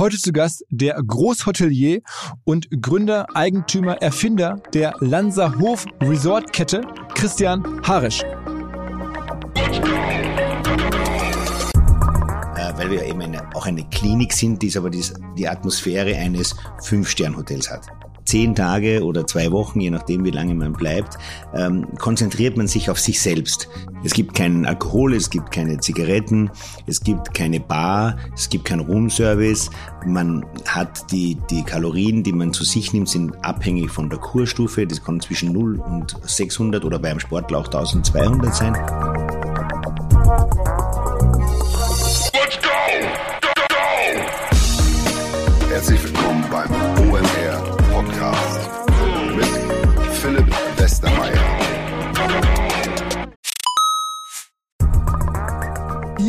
Heute zu Gast der Großhotelier und Gründer, Eigentümer, Erfinder der Lanser Hof Resort Kette, Christian Harisch. Äh, weil wir eben eine, auch eine Klinik sind, die aber die Atmosphäre eines Fünf-Stern-Hotels hat zehn Tage oder zwei Wochen, je nachdem wie lange man bleibt, ähm, konzentriert man sich auf sich selbst. Es gibt keinen Alkohol, es gibt keine Zigaretten, es gibt keine Bar, es gibt keinen Roomservice. Man hat die, die Kalorien, die man zu sich nimmt, sind abhängig von der Kurstufe. Das kann zwischen 0 und 600 oder beim Sportler auch 1200 sein.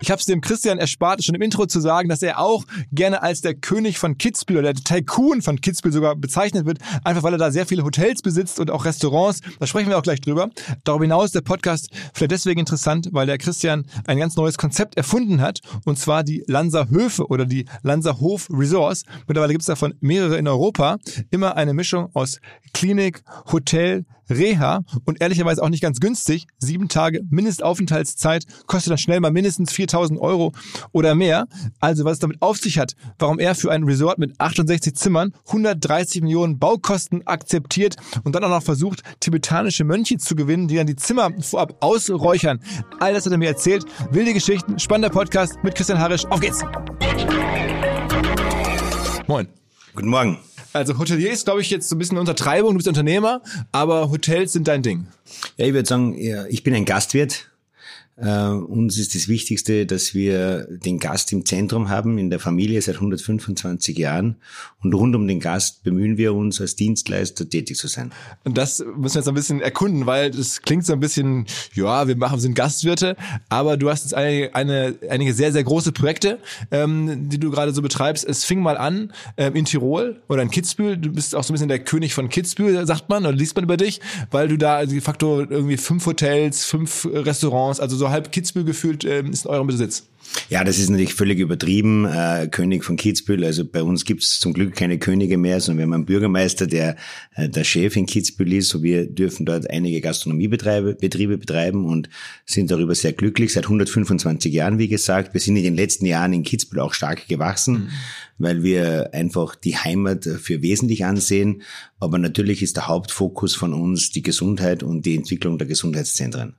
Ich habe es dem Christian erspart, schon im Intro zu sagen, dass er auch gerne als der König von Kitzbühel oder der Tycoon von Kitzbühel sogar bezeichnet wird, einfach weil er da sehr viele Hotels besitzt und auch Restaurants. Da sprechen wir auch gleich drüber. Darüber hinaus der Podcast vielleicht deswegen interessant, weil der Christian ein ganz neues Konzept erfunden hat, und zwar die Lanser Höfe oder die Lanser Hof Resorts. Mittlerweile gibt es davon mehrere in Europa. Immer eine Mischung aus Klinik, Hotel, Reha und ehrlicherweise auch nicht ganz günstig. Sieben Tage Mindestaufenthaltszeit kostet dann schnell mal mindestens 4000 Euro oder mehr. Also was es damit auf sich hat, warum er für ein Resort mit 68 Zimmern 130 Millionen Baukosten akzeptiert und dann auch noch versucht, tibetanische Mönche zu gewinnen, die dann die Zimmer vorab ausräuchern. All das hat er mir erzählt. Wilde Geschichten, spannender Podcast mit Christian Harisch. Auf geht's! Moin. Guten Morgen. Also Hotelier ist, glaube ich, jetzt so ein bisschen Untertreibung. Du bist Unternehmer, aber Hotels sind dein Ding. Ja, ich würde sagen, ich bin ein Gastwirt Uh, uns ist das Wichtigste, dass wir den Gast im Zentrum haben, in der Familie seit 125 Jahren. Und rund um den Gast bemühen wir uns, als Dienstleister tätig zu sein. Und das müssen wir jetzt ein bisschen erkunden, weil das klingt so ein bisschen, ja, wir machen, sind Gastwirte, aber du hast jetzt eine, eine, einige sehr, sehr große Projekte, ähm, die du gerade so betreibst. Es fing mal an ähm, in Tirol oder in Kitzbühel. Du bist auch so ein bisschen der König von Kitzbühel, sagt man, oder liest man über dich, weil du da de facto irgendwie fünf Hotels, fünf Restaurants, also so halb Kitzbühel gefühlt ähm, ist in eurem Besitz. Ja, das ist natürlich völlig übertrieben. Äh, König von Kitzbühel, also bei uns gibt's zum Glück keine Könige mehr, sondern wir haben einen Bürgermeister, der äh, der Chef in Kitzbühel ist. So wir dürfen dort einige Gastronomiebetriebe Betriebe betreiben und sind darüber sehr glücklich. Seit 125 Jahren, wie gesagt. Wir sind in den letzten Jahren in Kitzbühel auch stark gewachsen, mhm. weil wir einfach die Heimat für wesentlich ansehen. Aber natürlich ist der Hauptfokus von uns die Gesundheit und die Entwicklung der Gesundheitszentren.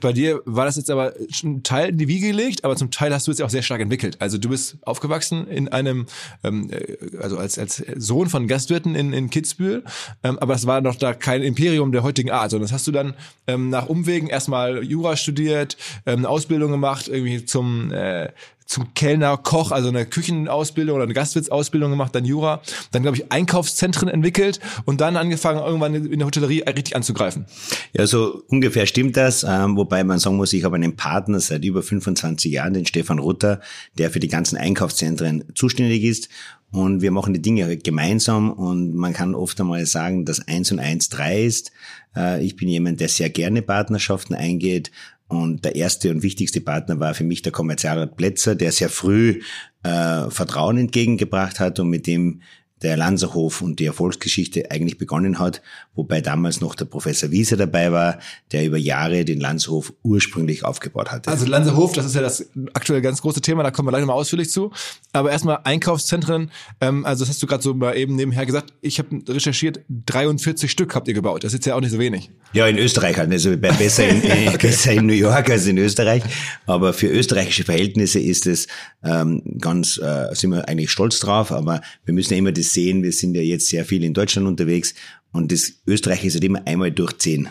Bei dir war das jetzt aber ein Teil in die Wiege gelegt, aber zum Teil hast du es ja auch sehr stark entwickelt. Also du bist aufgewachsen in einem, ähm, äh, also als, als Sohn von Gastwirten in, in Kitzbühel, ähm, aber es war noch da kein Imperium der heutigen Art, sondern das hast du dann ähm, nach Umwegen erstmal Jura studiert, ähm, eine Ausbildung gemacht, irgendwie zum äh, zum Kellner, Koch, also eine Küchenausbildung oder eine Gastwirtsausbildung gemacht, dann Jura, dann glaube ich Einkaufszentren entwickelt und dann angefangen irgendwann in der Hotellerie richtig anzugreifen. Ja, so ungefähr stimmt das, ähm, wobei man sagen muss, ich habe einen Partner seit über 25 Jahren, den Stefan Rutter, der für die ganzen Einkaufszentren zuständig ist und wir machen die Dinge gemeinsam und man kann oft einmal sagen, dass eins und eins drei ist. Äh, ich bin jemand, der sehr gerne Partnerschaften eingeht und der erste und wichtigste Partner war für mich der Kommerzialrat Plätzer, der sehr früh äh, Vertrauen entgegengebracht hat und mit dem der Lanzerhof und die Erfolgsgeschichte eigentlich begonnen hat, wobei damals noch der Professor Wieser dabei war, der über Jahre den Lanzerhof ursprünglich aufgebaut hatte. Also Lanzerhof, das ist ja das aktuell ganz große Thema, da kommen wir gleich nochmal ausführlich zu. Aber erstmal Einkaufszentren, ähm, also das hast du gerade so mal eben nebenher gesagt, ich habe recherchiert, 43 Stück habt ihr gebaut, das ist ja auch nicht so wenig. Ja, in Österreich halt, also besser in, okay. besser in New York als in Österreich, aber für österreichische Verhältnisse ist es ähm, ganz, äh, sind wir eigentlich stolz drauf, aber wir müssen ja immer das sehen, wir sind ja jetzt sehr viel in Deutschland unterwegs und das Österreich ist halt immer einmal durch zehn.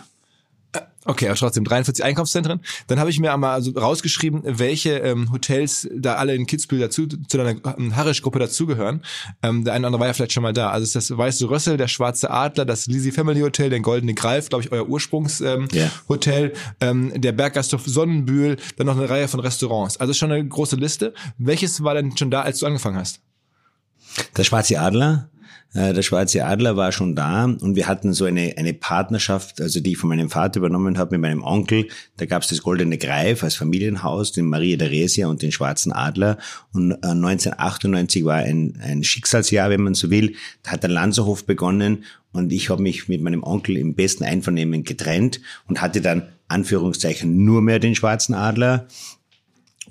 Okay, aber trotzdem 43 Einkaufszentren. Dann habe ich mir einmal also rausgeschrieben, welche ähm, Hotels da alle in Kitzbühel dazu zu deiner ähm, Harrisch-Gruppe dazugehören. Ähm, der eine oder andere war ja vielleicht schon mal da. Also ist das Weiße Rössel, der Schwarze Adler, das Lisi Family Hotel, der Goldene Greif, glaube ich, euer Ursprungshotel, ähm, yeah. ähm, der Berggasthof Sonnenbühl, dann noch eine Reihe von Restaurants. Also schon eine große Liste. Welches war denn schon da, als du angefangen hast? Der Schwarze Adler, der Schwarze Adler war schon da und wir hatten so eine, eine Partnerschaft, also die ich von meinem Vater übernommen habe mit meinem Onkel. Da gab es das Goldene Greif als Familienhaus, den Maria Theresia und den Schwarzen Adler. Und 1998 äh, war ein, ein Schicksalsjahr, wenn man so will. Da hat der Lanzerhof begonnen und ich habe mich mit meinem Onkel im besten Einvernehmen getrennt und hatte dann Anführungszeichen nur mehr den Schwarzen Adler.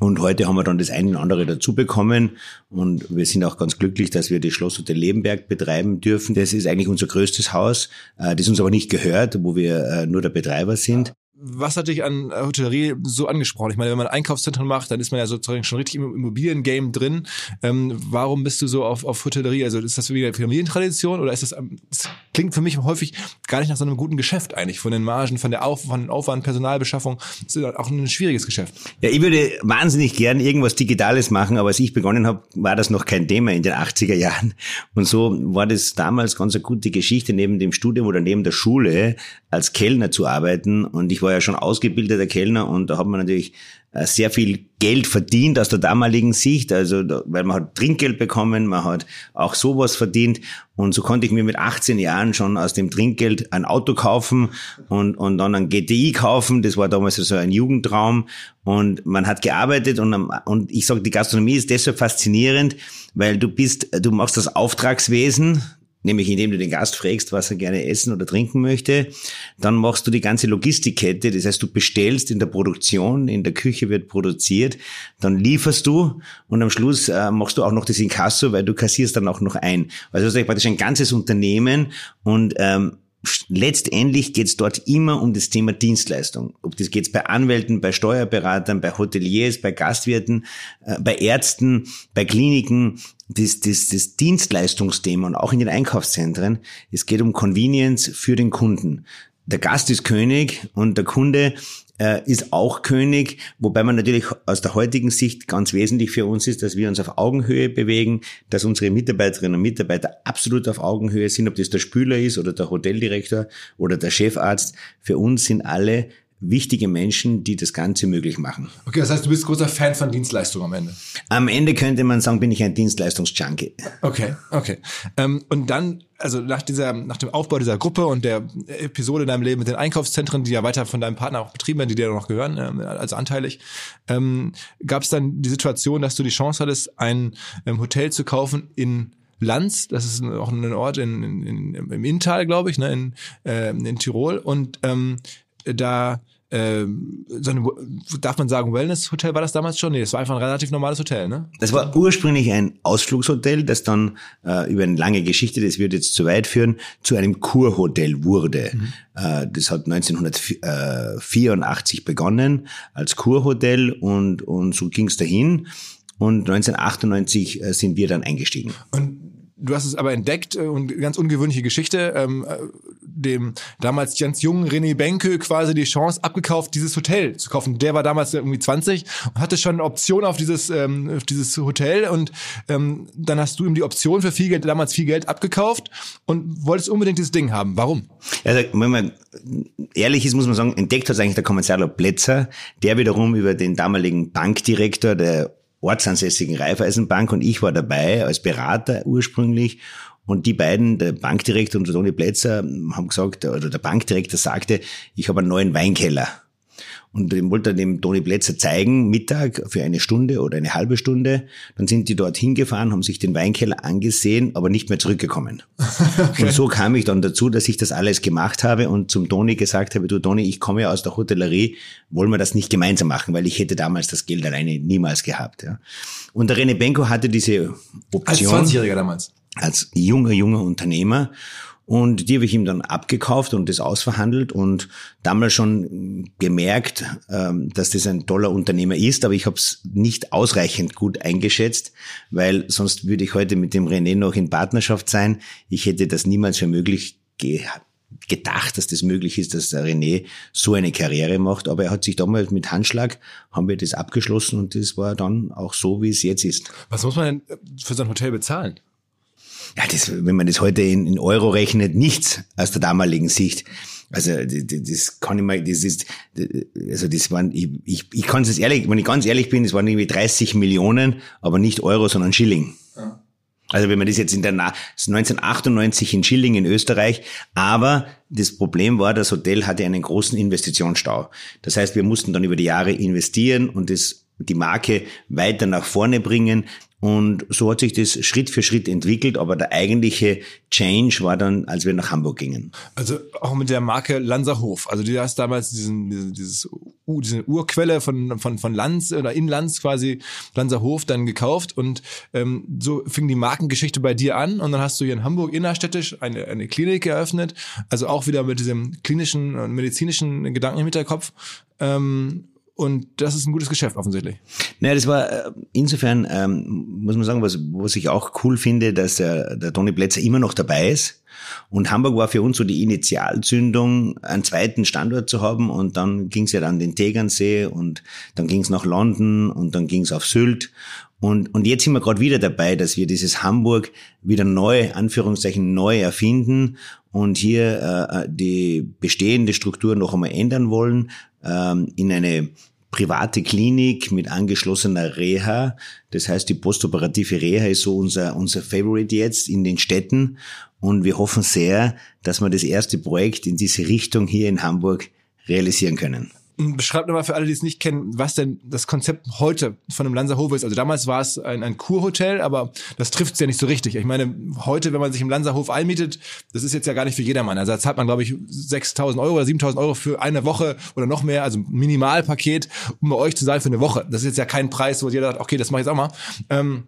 Und heute haben wir dann das eine und andere dazu bekommen. Und wir sind auch ganz glücklich, dass wir das Schlosshotel Lebenberg betreiben dürfen. Das ist eigentlich unser größtes Haus, äh, das uns aber nicht gehört, wo wir äh, nur der Betreiber sind was hat dich an Hotellerie so angesprochen? Ich meine, wenn man Einkaufszentren macht, dann ist man ja sozusagen schon richtig im Immobiliengame drin. Ähm, warum bist du so auf, auf Hotellerie? Also ist das wieder Familientradition oder ist das, das klingt für mich häufig gar nicht nach so einem guten Geschäft eigentlich, von den Margen, von der Auf, von Aufwand, Personalbeschaffung. Das ist auch ein schwieriges Geschäft. Ja, ich würde wahnsinnig gern irgendwas Digitales machen, aber als ich begonnen habe, war das noch kein Thema in den 80er Jahren. Und so war das damals ganz eine gute Geschichte, neben dem Studium oder neben der Schule als Kellner zu arbeiten. Und ich war ja schon ausgebildeter Kellner und da hat man natürlich äh, sehr viel Geld verdient aus der damaligen Sicht, also weil man hat Trinkgeld bekommen, man hat auch sowas verdient. Und so konnte ich mir mit 18 Jahren schon aus dem Trinkgeld ein Auto kaufen und, und dann ein GTI kaufen, das war damals so ein Jugendtraum und man hat gearbeitet und, und ich sage, die Gastronomie ist deshalb faszinierend, weil du bist, du machst das Auftragswesen, nämlich indem du den Gast fragst, was er gerne essen oder trinken möchte. Dann machst du die ganze Logistikkette, das heißt, du bestellst in der Produktion, in der Küche wird produziert, dann lieferst du und am Schluss äh, machst du auch noch das Inkasso, weil du kassierst dann auch noch ein. Also das ist praktisch ein ganzes Unternehmen und ähm, letztendlich geht es dort immer um das Thema Dienstleistung. Ob das geht bei Anwälten, bei Steuerberatern, bei Hoteliers, bei Gastwirten, äh, bei Ärzten, bei Kliniken, das, das, das Dienstleistungsthema und auch in den Einkaufszentren. Es geht um Convenience für den Kunden. Der Gast ist König und der Kunde äh, ist auch König, wobei man natürlich aus der heutigen Sicht ganz wesentlich für uns ist, dass wir uns auf Augenhöhe bewegen, dass unsere Mitarbeiterinnen und Mitarbeiter absolut auf Augenhöhe sind, ob das der Spüler ist oder der Hoteldirektor oder der Chefarzt. Für uns sind alle wichtige Menschen, die das Ganze möglich machen. Okay, das heißt, du bist großer Fan von Dienstleistungen am Ende. Am Ende könnte man sagen, bin ich ein Dienstleistungsjunkie. Okay, okay. Ähm, und dann, also nach dieser, nach dem Aufbau dieser Gruppe und der Episode in deinem Leben mit den Einkaufszentren, die ja weiter von deinem Partner auch betrieben werden, die dir noch gehören, also anteilig, ähm, gab es dann die Situation, dass du die Chance hattest, ein Hotel zu kaufen in Lanz, das ist auch ein Ort in, in, in, im Inntal, glaube ich, ne, in, äh, in Tirol. Und ähm, da ähm, so ein, darf man sagen, Wellness-Hotel war das damals schon? Nee, das war einfach ein relativ normales Hotel, ne? Das war ursprünglich ein Ausflugshotel, das dann äh, über eine lange Geschichte, das wird jetzt zu weit führen, zu einem Kurhotel wurde. Mhm. Äh, das hat 1984 begonnen als Kurhotel und, und so ging es dahin. Und 1998 äh, sind wir dann eingestiegen. Und du hast es aber entdeckt äh, und ganz ungewöhnliche Geschichte. Dem damals ganz jungen René Benke quasi die Chance abgekauft, dieses Hotel zu kaufen. Der war damals irgendwie 20 und hatte schon eine Option auf dieses, ähm, auf dieses Hotel und ähm, dann hast du ihm die Option für viel Geld, damals viel Geld abgekauft und wolltest unbedingt dieses Ding haben. Warum? Also, wenn man ehrlich ist, muss man sagen, entdeckt hat es eigentlich der Kommerzialer Plätzer, der wiederum über den damaligen Bankdirektor der ortsansässigen Raiffeisenbank und ich war dabei als Berater ursprünglich und die beiden, der Bankdirektor und der Toni Plätzer, haben gesagt, oder der Bankdirektor sagte, ich habe einen neuen Weinkeller. Und dem wollte er dem Toni Plätzer zeigen, Mittag für eine Stunde oder eine halbe Stunde. Dann sind die dort hingefahren, haben sich den Weinkeller angesehen, aber nicht mehr zurückgekommen. okay. Und so kam ich dann dazu, dass ich das alles gemacht habe und zum Toni gesagt habe, du Toni, ich komme ja aus der Hotellerie, wollen wir das nicht gemeinsam machen, weil ich hätte damals das Geld alleine niemals gehabt. Ja. Und der René Benko hatte diese Option. Als 20-Jähriger damals. Als junger, junger Unternehmer. Und die habe ich ihm dann abgekauft und das ausverhandelt und damals schon gemerkt, ähm, dass das ein toller Unternehmer ist, aber ich habe es nicht ausreichend gut eingeschätzt, weil sonst würde ich heute mit dem René noch in Partnerschaft sein. Ich hätte das niemals für möglich gedacht, dass das möglich ist, dass der René so eine Karriere macht. Aber er hat sich damals mit Handschlag, haben wir das abgeschlossen und das war dann auch so, wie es jetzt ist. Was muss man denn für sein Hotel bezahlen? Ja, das, wenn man das heute in, in Euro rechnet, nichts aus der damaligen Sicht. Also das, kann ich mal, das ist, also das waren, ich, ich, ich kann es ehrlich, wenn ich ganz ehrlich bin, das waren irgendwie 30 Millionen, aber nicht Euro, sondern Schilling. Ja. Also wenn man das jetzt in der 1998 in Schilling in Österreich, aber das Problem war, das Hotel hatte einen großen Investitionsstau. Das heißt, wir mussten dann über die Jahre investieren und das die Marke weiter nach vorne bringen. Und so hat sich das Schritt für Schritt entwickelt, aber der eigentliche Change war dann, als wir nach Hamburg gingen. Also auch mit der Marke Lanzerhof. Also du hast damals diesen, dieses, diese Urquelle von, von, von Lanz oder in Lanz quasi Lanzerhof dann gekauft und ähm, so fing die Markengeschichte bei dir an und dann hast du hier in Hamburg innerstädtisch eine, eine Klinik eröffnet. Also auch wieder mit diesem klinischen und medizinischen Gedanken im Hinterkopf. Ähm, und das ist ein gutes Geschäft offensichtlich. Naja, das war äh, insofern, ähm, muss man sagen, was, was ich auch cool finde, dass der, der Toni Plätzer immer noch dabei ist. Und Hamburg war für uns so die Initialzündung, einen zweiten Standort zu haben. Und dann ging es ja dann den Tegernsee und dann ging es nach London und dann ging es auf Sylt. Und, und jetzt sind wir gerade wieder dabei, dass wir dieses Hamburg wieder neu, Anführungszeichen neu erfinden und hier äh, die bestehende Struktur noch einmal ändern wollen, ähm, in eine private Klinik mit angeschlossener Reha. Das heißt, die postoperative Reha ist so unser, unser Favorite jetzt in den Städten. Und wir hoffen sehr, dass wir das erste Projekt in diese Richtung hier in Hamburg realisieren können. Beschreibt nochmal für alle, die es nicht kennen, was denn das Konzept heute von einem Lanzerhof ist. Also damals war es ein, ein Kurhotel, aber das trifft es ja nicht so richtig. Ich meine, heute, wenn man sich im Lanzerhof einmietet, das ist jetzt ja gar nicht für jedermann. Also da zahlt man, glaube ich, 6.000 Euro oder 7.000 Euro für eine Woche oder noch mehr, also Minimalpaket, um bei euch zu sein für eine Woche. Das ist jetzt ja kein Preis, wo jeder sagt, okay, das mache ich jetzt auch mal. Ähm,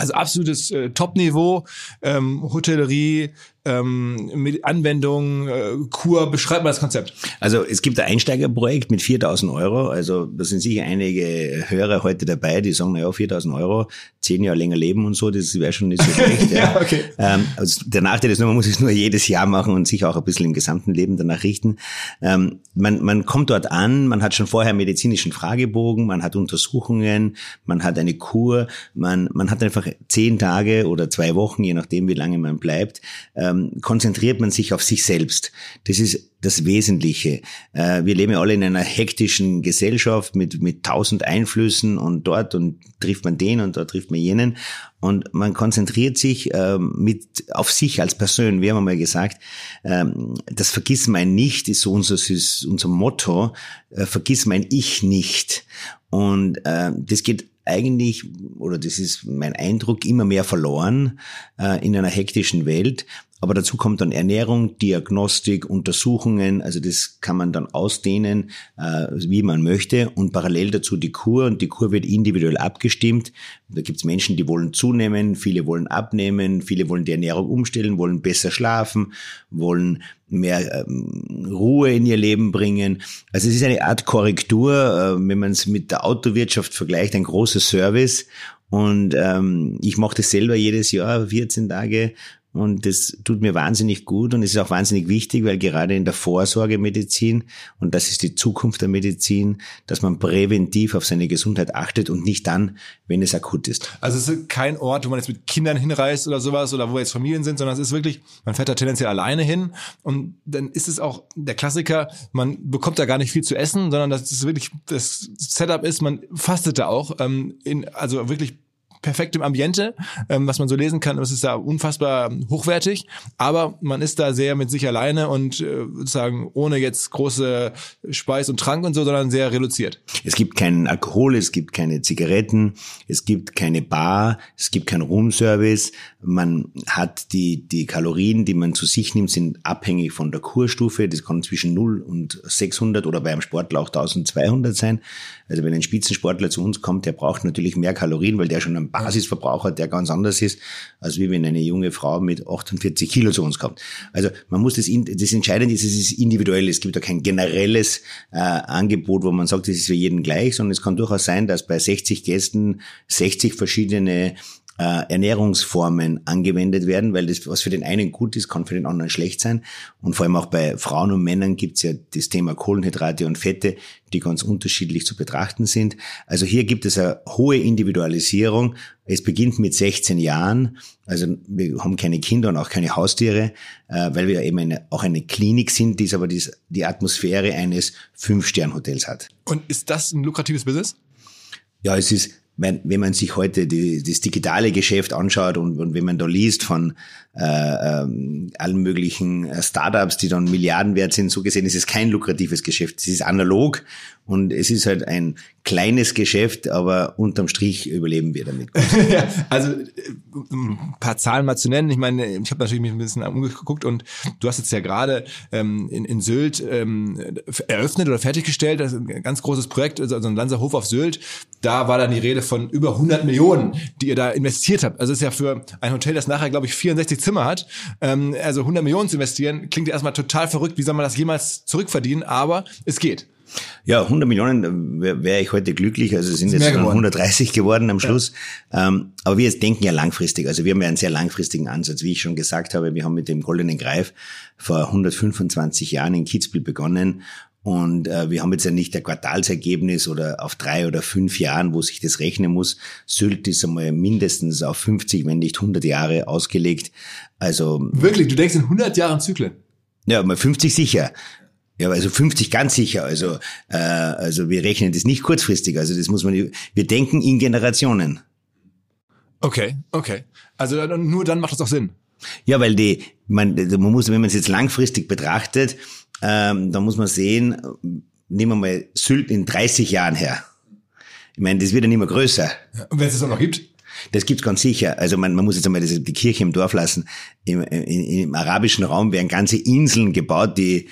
also absolutes äh, Top-Niveau, ähm, Hotellerie, ähm, mit Anwendung, äh, Kur, beschreibt mal das Konzept. Also es gibt ein Einsteigerprojekt mit 4000 Euro, also da sind sicher einige Hörer heute dabei, die sagen, naja, 4000 Euro, zehn Jahre länger leben und so, das wäre schon nicht so schlecht. ja. ja, okay. ähm, also der Nachteil ist nur, man muss es nur jedes Jahr machen und sich auch ein bisschen im gesamten Leben danach richten. Ähm, man, man kommt dort an, man hat schon vorher medizinischen Fragebogen, man hat Untersuchungen, man hat eine Kur, man, man hat einfach zehn Tage oder zwei Wochen, je nachdem, wie lange man bleibt, ähm, konzentriert man sich auf sich selbst. Das ist das Wesentliche. Äh, wir leben ja alle in einer hektischen Gesellschaft mit, mit tausend Einflüssen und dort und trifft man den und dort trifft man jenen. Und man konzentriert sich ähm, mit auf sich als Person. Wir haben einmal gesagt, ähm, das Vergiss mein Nicht ist so unser, ist unser Motto. Äh, vergiss mein Ich nicht. Und äh, das geht eigentlich, oder das ist mein Eindruck, immer mehr verloren äh, in einer hektischen Welt. Aber dazu kommt dann Ernährung, Diagnostik, Untersuchungen, also das kann man dann ausdehnen, äh, wie man möchte. Und parallel dazu die Kur und die Kur wird individuell abgestimmt. Da gibt's Menschen, die wollen zunehmen, viele wollen abnehmen, viele wollen die Ernährung umstellen, wollen besser schlafen, wollen mehr ähm, Ruhe in ihr Leben bringen. Also es ist eine Art Korrektur, äh, wenn man es mit der Autowirtschaft vergleicht, ein großer Service. Und ähm, ich mache das selber jedes Jahr, 14 Tage und das tut mir wahnsinnig gut und es ist auch wahnsinnig wichtig, weil gerade in der Vorsorgemedizin, und das ist die Zukunft der Medizin, dass man präventiv auf seine Gesundheit achtet und nicht dann, wenn es akut ist. Also es ist kein Ort, wo man jetzt mit Kindern hinreist oder sowas oder wo jetzt Familien sind, sondern es ist wirklich, man fährt da tendenziell alleine hin und dann ist es auch der Klassiker, man bekommt da gar nicht viel zu essen, sondern das ist wirklich, das Setup ist, man fastet da auch, ähm, in, also wirklich perfektem Ambiente, ähm, was man so lesen kann. Es ist da unfassbar hochwertig, aber man ist da sehr mit sich alleine und äh, sozusagen ohne jetzt große Speis und Trank und so, sondern sehr reduziert. Es gibt keinen Alkohol, es gibt keine Zigaretten, es gibt keine Bar, es gibt keinen Roomservice. Man hat die, die Kalorien, die man zu sich nimmt, sind abhängig von der Kurstufe. Das kann zwischen 0 und 600 oder bei einem Sportler auch 1200 sein. Also wenn ein Spitzensportler zu uns kommt, der braucht natürlich mehr Kalorien, weil der schon einen Basisverbrauch hat, der ganz anders ist, als wie wenn eine junge Frau mit 48 Kilo zu uns kommt. Also man muss das, das Entscheidende ist, es ist individuell. Es gibt da kein generelles äh, Angebot, wo man sagt, das ist für jeden gleich, sondern es kann durchaus sein, dass bei 60 Gästen 60 verschiedene äh, Ernährungsformen angewendet werden, weil das, was für den einen gut ist, kann für den anderen schlecht sein. Und vor allem auch bei Frauen und Männern gibt es ja das Thema Kohlenhydrate und Fette, die ganz unterschiedlich zu betrachten sind. Also hier gibt es eine hohe Individualisierung. Es beginnt mit 16 Jahren. Also wir haben keine Kinder und auch keine Haustiere, äh, weil wir eben eine, auch eine Klinik sind, die aber die Atmosphäre eines Fünf-Stern-Hotels hat. Und ist das ein lukratives Business? Ja, es ist wenn, wenn man sich heute die, das digitale Geschäft anschaut und, und wenn man da liest von äh, ähm, allen möglichen äh, Startups, die dann Milliarden wert sind, so gesehen ist es kein lukratives Geschäft. Es ist analog und es ist halt ein kleines Geschäft, aber unterm Strich überleben wir damit. ja, also äh, ein paar Zahlen mal zu nennen. Ich meine, ich habe natürlich mich ein bisschen umgeguckt und du hast jetzt ja gerade ähm, in, in Sylt ähm, eröffnet oder fertiggestellt, das ist ein ganz großes Projekt, also ein Lanzerhof auf Sylt. Da war dann die Rede von über 100 Millionen, die ihr da investiert habt. Also es ist ja für ein Hotel, das nachher, glaube ich, 64 Zimmer hat, ähm, also 100 Millionen zu investieren, klingt ja erstmal total verrückt. Wie soll man das jemals zurückverdienen? Aber es geht. Ja, 100 Millionen wäre wär ich heute glücklich. Also sind jetzt 130 geworden am Schluss. Ja. Ähm, aber wir denken ja langfristig. Also wir haben ja einen sehr langfristigen Ansatz. Wie ich schon gesagt habe, wir haben mit dem Goldenen Greif vor 125 Jahren in Kitzbühel begonnen und äh, wir haben jetzt ja nicht der Quartalsergebnis oder auf drei oder fünf Jahren, wo sich das rechnen muss. Sylt ist einmal mindestens auf 50, wenn nicht 100 Jahre ausgelegt. Also Wirklich? Du denkst in 100 Jahren Zyklen? Ja, mal 50 sicher. Ja, also 50 ganz sicher. Also, äh, also wir rechnen das nicht kurzfristig. Also das muss man. Wir denken in Generationen. Okay, okay. Also nur dann macht das auch Sinn. Ja, weil die, man, man muss, wenn man es jetzt langfristig betrachtet, ähm, dann muss man sehen, nehmen wir mal Sylt in 30 Jahren her. Ich meine, das wird ja nicht mehr größer. Ja, und wenn es es auch noch gibt? Das gibt's ganz sicher. Also man, man muss jetzt einmal das, die Kirche im Dorf lassen. Im, im, Im arabischen Raum werden ganze Inseln gebaut, die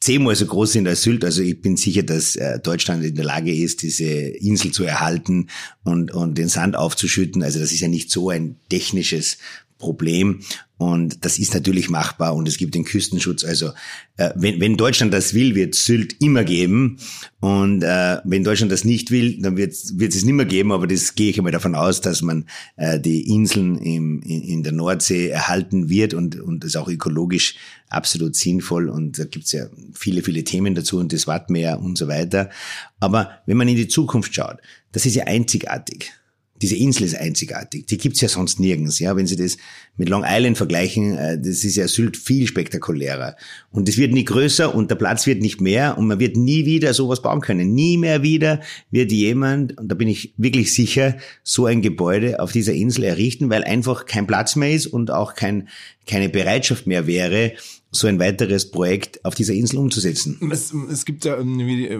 zehnmal so groß sind als Sylt. Also ich bin sicher, dass äh, Deutschland in der Lage ist, diese Insel zu erhalten und, und den Sand aufzuschütten. Also das ist ja nicht so ein technisches Problem. Und das ist natürlich machbar und es gibt den Küstenschutz. Also äh, wenn, wenn Deutschland das will, wird Sylt immer geben. Und äh, wenn Deutschland das nicht will, dann wird, wird es nicht mehr geben. Aber das gehe ich einmal davon aus, dass man äh, die Inseln im, in, in der Nordsee erhalten wird und, und das ist auch ökologisch absolut sinnvoll. Und da gibt's ja viele, viele Themen dazu und das Wattmeer und so weiter. Aber wenn man in die Zukunft schaut, das ist ja einzigartig. Diese Insel ist einzigartig. Die gibt's ja sonst nirgends. Ja, wenn Sie das mit Long Island vergleichen, äh, das ist ja Sylt viel spektakulärer. Und es wird nie größer und der Platz wird nicht mehr und man wird nie wieder sowas bauen können. Nie mehr wieder wird jemand, und da bin ich wirklich sicher, so ein Gebäude auf dieser Insel errichten, weil einfach kein Platz mehr ist und auch kein, keine Bereitschaft mehr wäre, so ein weiteres Projekt auf dieser Insel umzusetzen. Es, es gibt ja irgendwie äh,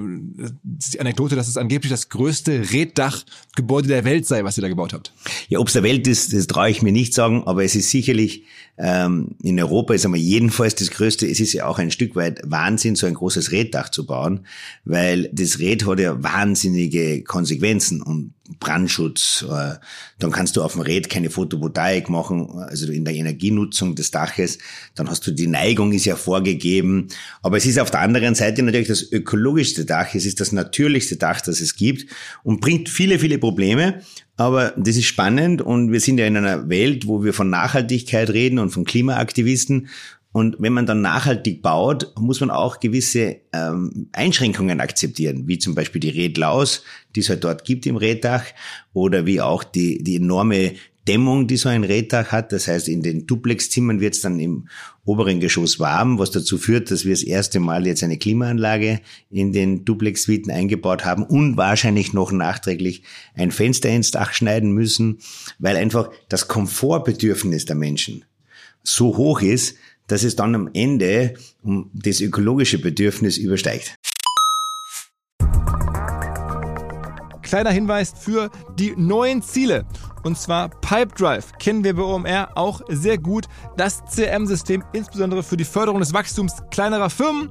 die Anekdote, dass es angeblich das größte Reddachgebäude der Welt sei, was ihr da gebaut habt. Ja, ob es der Welt ist, das traue ich mir nicht sagen, aber es ist sicherlich ähm, in Europa ist einmal jedenfalls das Größte. Es ist ja auch ein Stück weit Wahnsinn, so ein großes Reddach zu bauen, weil das Red hat ja wahnsinnige Konsequenzen und Brandschutz. Äh, dann kannst du auf dem Red keine Photovoltaik machen, also in der Energienutzung des Daches. Dann hast du die Neigung ist ja vorgegeben. Aber es ist auf der anderen Seite natürlich das ökologischste Dach. Es ist das natürlichste Dach, das es gibt und bringt viele, viele Probleme. Aber das ist spannend und wir sind ja in einer Welt, wo wir von Nachhaltigkeit reden und von Klimaaktivisten. Und wenn man dann nachhaltig baut, muss man auch gewisse ähm, Einschränkungen akzeptieren, wie zum Beispiel die Redlaus, die es halt dort gibt im Reddach, oder wie auch die, die enorme Dämmung, die so ein Reddach hat. Das heißt, in den Duplexzimmern wird es dann im oberen Geschoss warm, was dazu führt, dass wir das erste Mal jetzt eine Klimaanlage in den Duplex-Suiten eingebaut haben und wahrscheinlich noch nachträglich ein Fenster ins Dach schneiden müssen, weil einfach das Komfortbedürfnis der Menschen so hoch ist, dass es dann am Ende das ökologische Bedürfnis übersteigt. Kleiner Hinweis für die neuen Ziele. Und zwar Pipedrive kennen wir bei OMR auch sehr gut. Das CRM-System insbesondere für die Förderung des Wachstums kleinerer Firmen.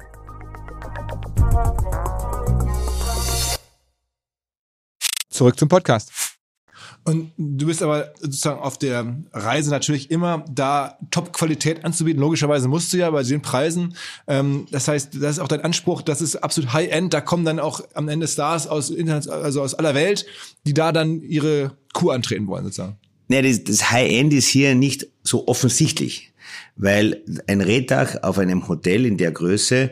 Zurück zum Podcast. Und du bist aber sozusagen auf der Reise natürlich immer da Top-Qualität anzubieten. Logischerweise musst du ja bei den Preisen. Ähm, das heißt, das ist auch dein Anspruch, das ist absolut High-End. Da kommen dann auch am Ende Stars aus Internet, also aus aller Welt, die da dann ihre Kur antreten wollen sozusagen. Nee, das, das High-End ist hier nicht so offensichtlich, weil ein Reddach auf einem Hotel in der Größe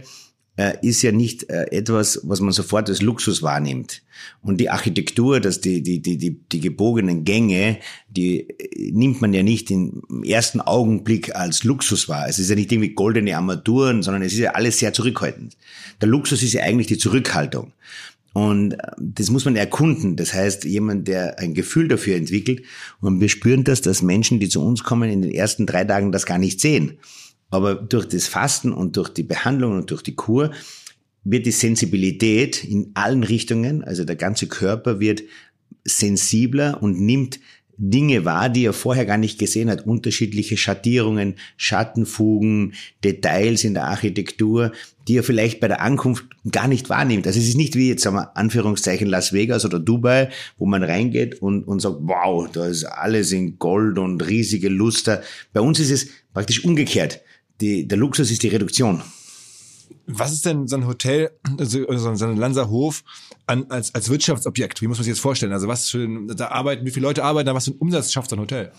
ist ja nicht äh, etwas, was man sofort als Luxus wahrnimmt. Und die Architektur, dass die, die, die, die, die gebogenen Gänge, die äh, nimmt man ja nicht im ersten Augenblick als Luxus wahr. Es ist ja nicht irgendwie goldene Armaturen, sondern es ist ja alles sehr zurückhaltend. Der Luxus ist ja eigentlich die Zurückhaltung. Und äh, das muss man erkunden. Das heißt, jemand, der ein Gefühl dafür entwickelt. Und wir spüren das, dass Menschen, die zu uns kommen, in den ersten drei Tagen das gar nicht sehen. Aber durch das Fasten und durch die Behandlung und durch die Kur wird die Sensibilität in allen Richtungen, also der ganze Körper wird sensibler und nimmt Dinge wahr, die er vorher gar nicht gesehen hat. Unterschiedliche Schattierungen, Schattenfugen, Details in der Architektur, die er vielleicht bei der Ankunft gar nicht wahrnimmt. Also es ist nicht wie jetzt sagen wir Anführungszeichen Las Vegas oder Dubai, wo man reingeht und, und sagt, wow, da ist alles in Gold und riesige Luster. Bei uns ist es praktisch umgekehrt. Die, der Luxus ist die Reduktion. Was ist denn so ein Hotel, also so ein Lanzerhof an, als, als Wirtschaftsobjekt? Wie muss man sich das vorstellen? Also was für da arbeiten, wie viele Leute arbeiten da, was für ein Umsatz schafft so ein Hotel?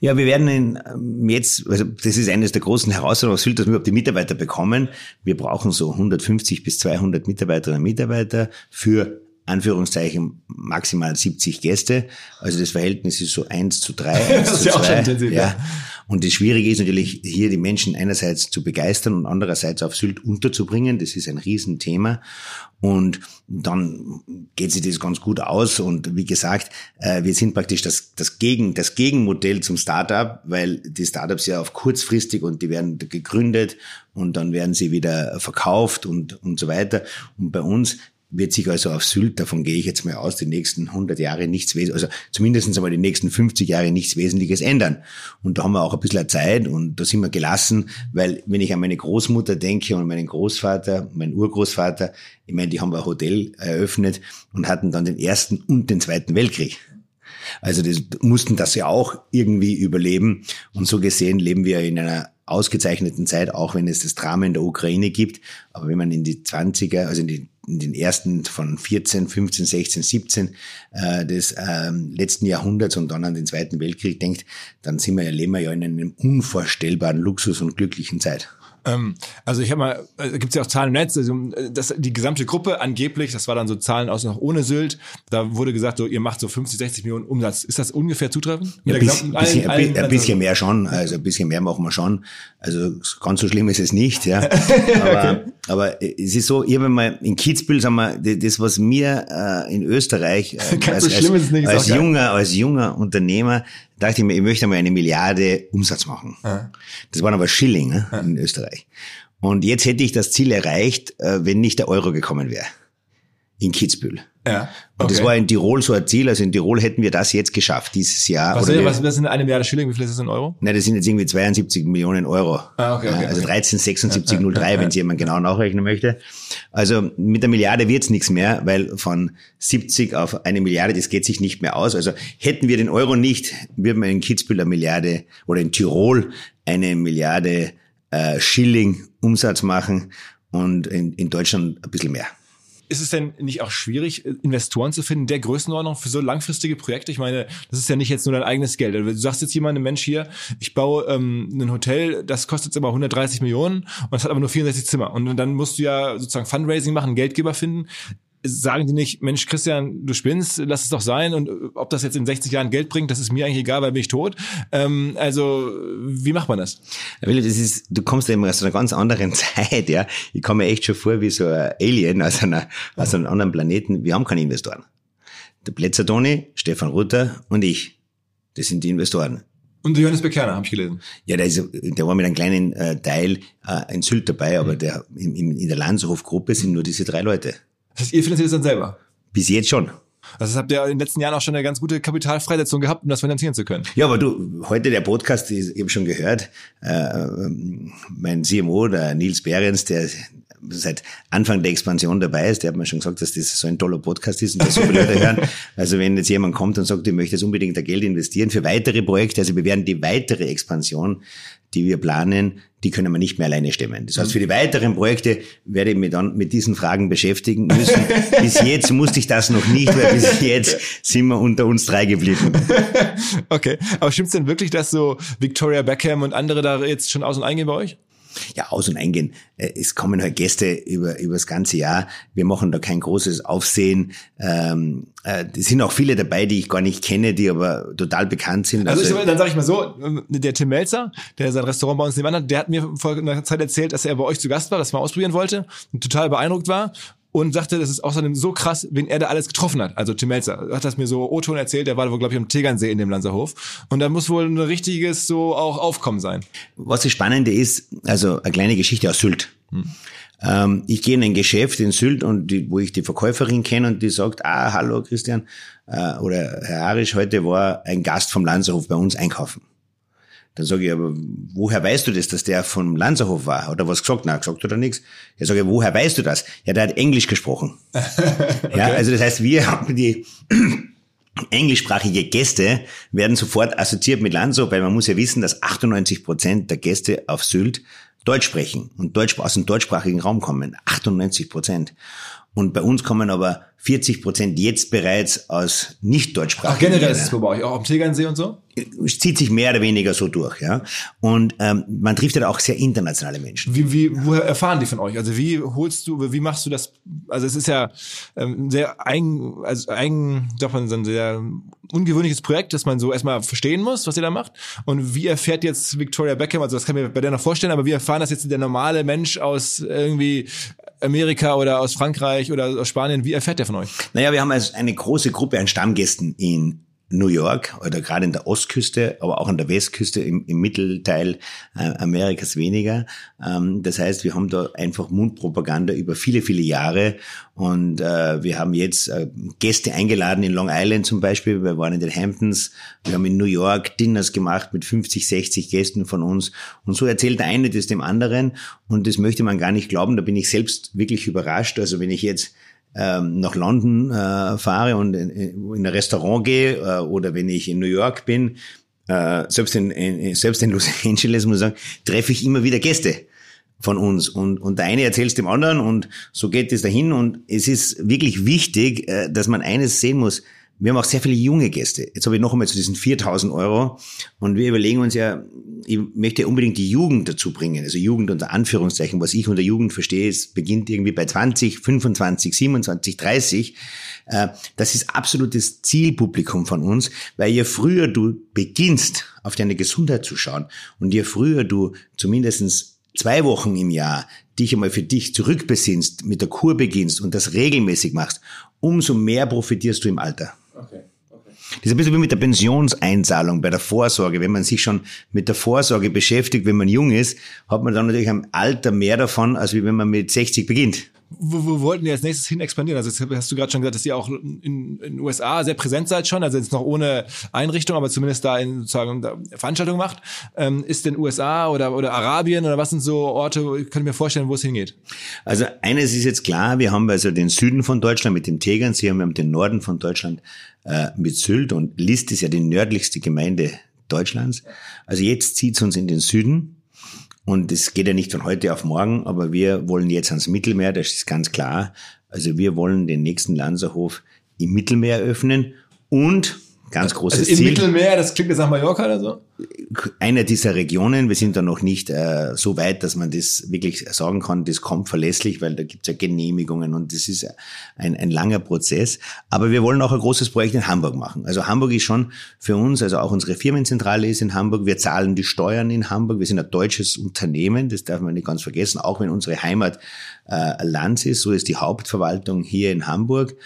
Ja, wir werden in, ähm, jetzt, also das ist eines der großen Herausforderungen was Sylt, dass wir überhaupt die Mitarbeiter bekommen. Wir brauchen so 150 bis 200 Mitarbeiterinnen und Mitarbeiter für Anführungszeichen maximal 70 Gäste. Also das Verhältnis ist so eins zu drei. das ist ja auch schon intensiv. Ja. Und das Schwierige ist natürlich, hier die Menschen einerseits zu begeistern und andererseits auf Sylt unterzubringen. Das ist ein Riesenthema. Und dann geht sich das ganz gut aus. Und wie gesagt, äh, wir sind praktisch das, das, Gegen, das Gegenmodell zum Startup, weil die Startups ja auf kurzfristig und die werden gegründet und dann werden sie wieder verkauft und, und so weiter. Und bei uns wird sich also auf Sylt, davon gehe ich jetzt mal aus, die nächsten 100 Jahre nichts also zumindest einmal die nächsten 50 Jahre nichts Wesentliches ändern. Und da haben wir auch ein bisschen Zeit und da sind wir gelassen, weil wenn ich an meine Großmutter denke und meinen Großvater, meinen Urgroßvater, ich meine, die haben ein Hotel eröffnet und hatten dann den ersten und den zweiten Weltkrieg. Also das mussten das ja auch irgendwie überleben. Und so gesehen leben wir in einer ausgezeichneten Zeit, auch wenn es das Drama in der Ukraine gibt. Aber wenn man in die 20er, also in, die, in den ersten von 14, 15, 16, 17 äh, des äh, letzten Jahrhunderts und dann an den Zweiten Weltkrieg denkt, dann sind wir ja, leben wir ja in einem unvorstellbaren Luxus und glücklichen Zeit. Ähm, also ich habe mal, äh, gibt es ja auch Zahlen im Netz, also äh, das, die gesamte Gruppe angeblich, das war dann so Zahlen aus noch ohne Sylt, da wurde gesagt, so ihr macht so 50, 60 Millionen Umsatz. Ist das ungefähr zutreffend? Ja, ein bisschen, allen, allen, ein bisschen mehr schon, also ein bisschen mehr machen wir schon. Also ganz so schlimm ist es nicht, ja. Aber, okay. aber es ist so, ich habe mal in Kitzbühel, sagen wir, das, was mir äh, in Österreich äh, als, so als, als junger, als junger Unternehmer dachte ich mir, ich möchte mal eine Milliarde Umsatz machen. Ja. Das waren aber Schilling ne, ja. in Österreich. Und jetzt hätte ich das Ziel erreicht, äh, wenn nicht der Euro gekommen wäre. In Kitzbühel. Ja. Und das okay. war in Tirol so ein Ziel. Also in Tirol hätten wir das jetzt geschafft, dieses Jahr. Was, Oder was, was sind eine Milliarde Schilling? Wie viel ist das in Euro? Nein, das sind jetzt irgendwie 72 Millionen Euro. Ah, okay, okay, also okay. 137603, wenn es jemand genau nachrechnen möchte. Also mit der Milliarde wird's nichts mehr, weil von 70 auf eine Milliarde, das geht sich nicht mehr aus. Also hätten wir den Euro nicht, würden wir in Kitzbühel eine Milliarde oder in Tirol eine Milliarde äh, Schilling Umsatz machen und in, in Deutschland ein bisschen mehr. Ist es denn nicht auch schwierig, Investoren zu finden, der Größenordnung für so langfristige Projekte? Ich meine, das ist ja nicht jetzt nur dein eigenes Geld. Also Du sagst jetzt jemandem, Mensch, hier, ich baue ähm, ein Hotel, das kostet jetzt aber 130 Millionen und es hat aber nur 64 Zimmer. Und dann musst du ja sozusagen Fundraising machen, Geldgeber finden. Sagen die nicht, Mensch, Christian, du spinnst, lass es doch sein. Und äh, ob das jetzt in 60 Jahren Geld bringt, das ist mir eigentlich egal, weil bin ich tot. Ähm, also, wie macht man das? Willi, das ist, du kommst ja immer aus einer ganz anderen Zeit, ja. Ich komme mir echt schon vor wie so ein Alien aus, einer, aus einem anderen Planeten. Wir haben keine Investoren. Der Plätzer Toni, Stefan Rutter und ich. Das sind die Investoren. Und Johannes Bekerner, habe ich gelesen. Ja, der, ist, der war mit einem kleinen äh, Teil äh, in Sylt dabei, aber der, in, in in der Landshof-Gruppe sind nur diese drei Leute. Das heißt, ihr finanziert es dann selber. Bis jetzt schon. Also das habt ihr in den letzten Jahren auch schon eine ganz gute Kapitalfreisetzung gehabt, um das finanzieren zu können. Ja, aber du, heute der Podcast, ich habe schon gehört, äh, mein CMO, der Nils Behrens, der seit Anfang der Expansion dabei ist, der hat mir schon gesagt, dass das so ein toller Podcast ist und dass so viele Leute hören. Also wenn jetzt jemand kommt und sagt, ich möchte jetzt unbedingt da Geld investieren für weitere Projekte, also wir werden die weitere Expansion, die wir planen, die können wir nicht mehr alleine stemmen. Das heißt, für die weiteren Projekte werde ich mich dann mit diesen Fragen beschäftigen müssen. bis jetzt musste ich das noch nicht, weil bis jetzt sind wir unter uns drei geblieben. Okay, aber stimmt's denn wirklich, dass so Victoria Beckham und andere da jetzt schon aus und eingehen bei euch? Ja, aus- und eingehen. Äh, Es kommen halt Gäste über, über das ganze Jahr. Wir machen da kein großes Aufsehen. Ähm, äh, es sind auch viele dabei, die ich gar nicht kenne, die aber total bekannt sind. Also, ich, dann sage ich mal so, der Tim Melzer, der sein Restaurant bei uns nebenan hat, der hat mir vor einer Zeit erzählt, dass er bei euch zu Gast war, das mal ausprobieren wollte und total beeindruckt war und sagte, das ist außerdem so krass, wen er da alles getroffen hat. Also Tim Melzer hat das mir so O-Ton erzählt, der war wohl, glaube ich, am Tegernsee in dem Lanzerhof. Und da muss wohl ein richtiges so auch Aufkommen sein. Was das Spannende ist, also eine kleine Geschichte aus Sylt. Ähm, ich gehe in ein Geschäft in Sylt und die, wo ich die Verkäuferin kenne und die sagt, ah, hallo Christian äh, oder Herr Arisch, heute war ein Gast vom Lanzerhof bei uns einkaufen. Dann sage ich, aber woher weißt du das, dass der vom Lanzerhof war? Hat er was gesagt? Nein, gesagt hat er nichts. Ja, sage ich, woher weißt du das? Ja, der hat Englisch gesprochen. Ja, also das heißt, wir haben die englischsprachige Gäste werden sofort assoziiert mit Lanzo, weil man muss ja wissen, dass 98 Prozent der Gäste auf Sylt Deutsch sprechen und Deutsch, aus dem deutschsprachigen Raum kommen. 98 Prozent. Und bei uns kommen aber 40 Prozent jetzt bereits aus nicht Ach, deutschsprachigen generell ist es bei euch, auch am Tegernsee und so? es zieht sich mehr oder weniger so durch, ja. Und ähm, man trifft ja auch sehr internationale Menschen. Wie, wie, woher erfahren die von euch? Also wie holst du, wie machst du das? Also es ist ja ähm, ein sehr eigen, also eigen, sagt man, ein sehr ungewöhnliches Projekt, das man so erstmal verstehen muss, was ihr da macht. Und wie erfährt jetzt Victoria Beckham, also das kann ich mir bei der noch vorstellen, aber wie erfahren das jetzt der normale Mensch aus irgendwie Amerika oder aus Frankreich oder aus Spanien, wie erfährt der von euch? Naja, wir haben also eine große Gruppe an Stammgästen in New York oder gerade in der Ostküste, aber auch an der Westküste im, im Mittelteil äh, Amerikas weniger. Ähm, das heißt, wir haben da einfach Mundpropaganda über viele, viele Jahre und äh, wir haben jetzt äh, Gäste eingeladen in Long Island zum Beispiel. Wir waren in den Hamptons, wir haben in New York Dinners gemacht mit 50, 60 Gästen von uns und so erzählt der eine das dem anderen und das möchte man gar nicht glauben. Da bin ich selbst wirklich überrascht. Also wenn ich jetzt ähm, nach London äh, fahre und in, in ein Restaurant gehe äh, oder wenn ich in New York bin, äh, selbst, in, in, selbst in Los Angeles, muss ich sagen, treffe ich immer wieder Gäste von uns. Und, und der eine erzählt es dem anderen und so geht es dahin. Und es ist wirklich wichtig, äh, dass man eines sehen muss, wir haben auch sehr viele junge Gäste. Jetzt habe ich noch einmal zu diesen 4000 Euro und wir überlegen uns ja, ich möchte unbedingt die Jugend dazu bringen. Also Jugend unter Anführungszeichen, was ich unter Jugend verstehe, es beginnt irgendwie bei 20, 25, 27, 30. Äh, Das ist absolutes Zielpublikum von uns, weil je früher du beginnst, auf deine Gesundheit zu schauen und je früher du zumindestens zwei Wochen im Jahr dich einmal für dich zurückbesinnst, mit der Kur beginnst und das regelmäßig machst, umso mehr profitierst du im Alter. Das ist ein bisschen wie mit der Pensionseinzahlung bei der Vorsorge. Wenn man sich schon mit der Vorsorge beschäftigt, wenn man jung ist, hat man dann natürlich im Alter mehr davon, als wie wenn man mit 60 beginnt. Wo, wo wollten ihr als nächstes hin expandieren? Also jetzt hast du gerade schon gesagt, dass ihr auch in, den USA sehr präsent seid schon, also jetzt noch ohne Einrichtung, aber zumindest da in sozusagen da Veranstaltungen macht. Ähm, ist denn USA oder, oder Arabien oder was sind so Orte, könnt ihr mir vorstellen, wo es hingeht? Also eines ist jetzt klar, wir haben also den Süden von Deutschland mit dem Tegernsee, wir haben den Norden von Deutschland äh, mit Sylt und List ist ja die nördlichste Gemeinde Deutschlands. Also jetzt zieht's uns in den Süden und es geht ja nicht von heute auf morgen, aber wir wollen jetzt ans Mittelmeer, das ist ganz klar. Also wir wollen den nächsten Lanzerhof im Mittelmeer öffnen und Ganz großes also im Ziel. Mittelmeer, das klingt jetzt nach Mallorca oder so? Einer dieser Regionen, wir sind da noch nicht äh, so weit, dass man das wirklich sagen kann, das kommt verlässlich, weil da gibt's ja Genehmigungen und das ist ein, ein langer Prozess. Aber wir wollen auch ein großes Projekt in Hamburg machen. Also Hamburg ist schon für uns, also auch unsere Firmenzentrale ist in Hamburg, wir zahlen die Steuern in Hamburg, wir sind ein deutsches Unternehmen, das darf man nicht ganz vergessen, auch wenn unsere Heimat äh, Land ist, so ist die Hauptverwaltung hier in Hamburg.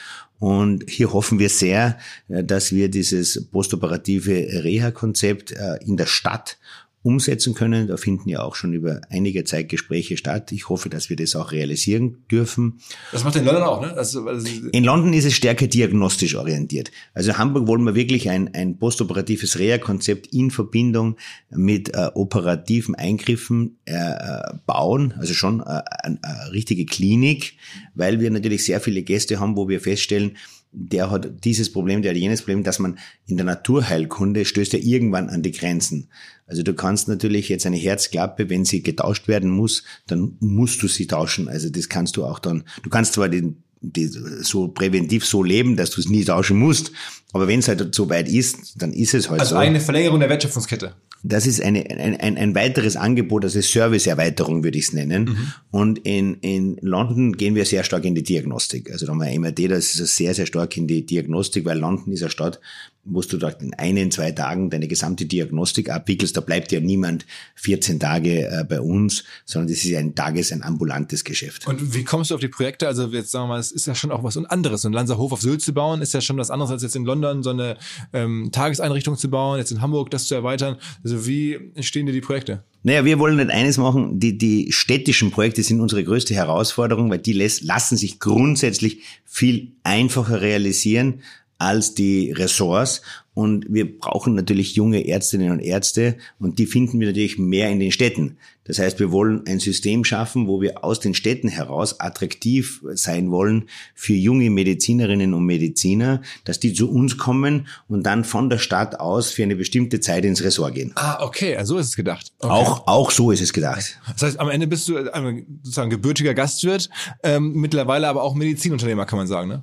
Und hier hoffen wir sehr, äh, dass wir dieses postoperative Reha-Konzept äh, in der Stadt umsetzen können. Da finden ja auch schon über einige Zeit Gespräche statt. Ich hoffe, dass wir das auch realisieren dürfen. Das macht in London auch, ne? Das, also in London ist es stärker diagnostisch orientiert. Also in Hamburg wollen wir wirklich ein, ein postoperatives Reha-Konzept in Verbindung mit äh, operativen Eingriffen äh, äh bauen. Also schon äh, eine, eine richtige Klinik, weil wir natürlich sehr viele Gäste haben, wo wir feststellen, der hat dieses Problem, der hat jenes Problem, dass man in der Naturheilkunde stößt ja irgendwann an die Grenzen. Also du kannst natürlich jetzt eine Herzklappe, wenn sie getauscht werden muss, dann musst du sie tauschen. Also das kannst du auch dann, du kannst zwar den, die, so präventiv so leben, dass du es nie tauschen musst, aber wenn es halt so weit ist, dann ist es halt also so. Also eine Verlängerung der Wertschöpfungskette. Das ist eine, ein, ein, ein weiteres Angebot, also Serviceerweiterung würde ich es nennen. Mhm. Und in, in London gehen wir sehr stark in die Diagnostik. Also da haben wir MRT, das ist sehr, sehr stark in die Diagnostik, weil London ist eine Stadt, wo du dort in einen, zwei Tagen deine gesamte Diagnostik abwickelst. Da bleibt ja niemand 14 Tage äh, bei uns, sondern das ist ein Tages-, ein ambulantes Geschäft. Und wie kommst du auf die Projekte? Also jetzt sagen wir mal, es ist ja schon auch was anderes. Ein Lanzerhof auf Sylt zu bauen, ist ja schon was anderes als jetzt in London so eine ähm, Tageseinrichtung zu bauen, jetzt in Hamburg das zu erweitern. Also wie entstehen dir die Projekte? Naja, wir wollen nicht eines machen, die, die städtischen Projekte sind unsere größte Herausforderung, weil die lässt, lassen sich grundsätzlich viel einfacher realisieren als die Ressorts. Und wir brauchen natürlich junge Ärztinnen und Ärzte und die finden wir natürlich mehr in den Städten. Das heißt, wir wollen ein System schaffen, wo wir aus den Städten heraus attraktiv sein wollen für junge Medizinerinnen und Mediziner, dass die zu uns kommen und dann von der Stadt aus für eine bestimmte Zeit ins Ressort gehen. Ah, okay, so ist es gedacht. Okay. Auch, auch so ist es gedacht. Das heißt, am Ende bist du sozusagen gebürtiger Gastwirt, ähm, mittlerweile aber auch Medizinunternehmer, kann man sagen, ne?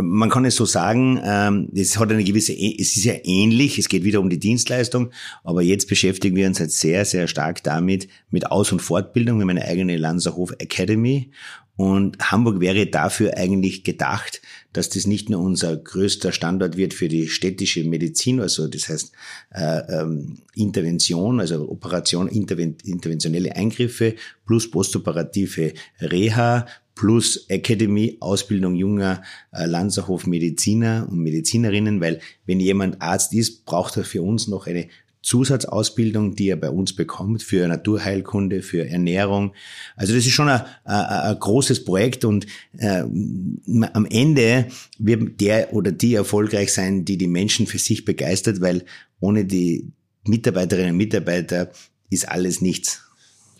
Man kann es so sagen, ähm, es hat eine gewisse, es ist ja ähnlich, es geht wieder um die Dienstleistung, aber jetzt beschäftigen wir uns halt sehr, sehr stark damit, mit Aus- und Fortbildung. Wir haben eine eigene Lanzerhof Academy und Hamburg wäre dafür eigentlich gedacht, dass das nicht nur unser größter Standort wird für die städtische Medizin, also das heißt äh, ähm, Intervention, also Operation, interven interventionelle Eingriffe plus postoperative Reha plus Academy, Ausbildung junger äh, Lanzerhof Mediziner und Medizinerinnen, weil wenn jemand Arzt ist, braucht er für uns noch eine Zusatzausbildung, die er bei uns bekommt für Naturheilkunde, für Ernährung. Also das ist schon ein, ein, ein großes Projekt und äh, am Ende wird der oder die erfolgreich sein, die die Menschen für sich begeistert, weil ohne die Mitarbeiterinnen und Mitarbeiter ist alles nichts.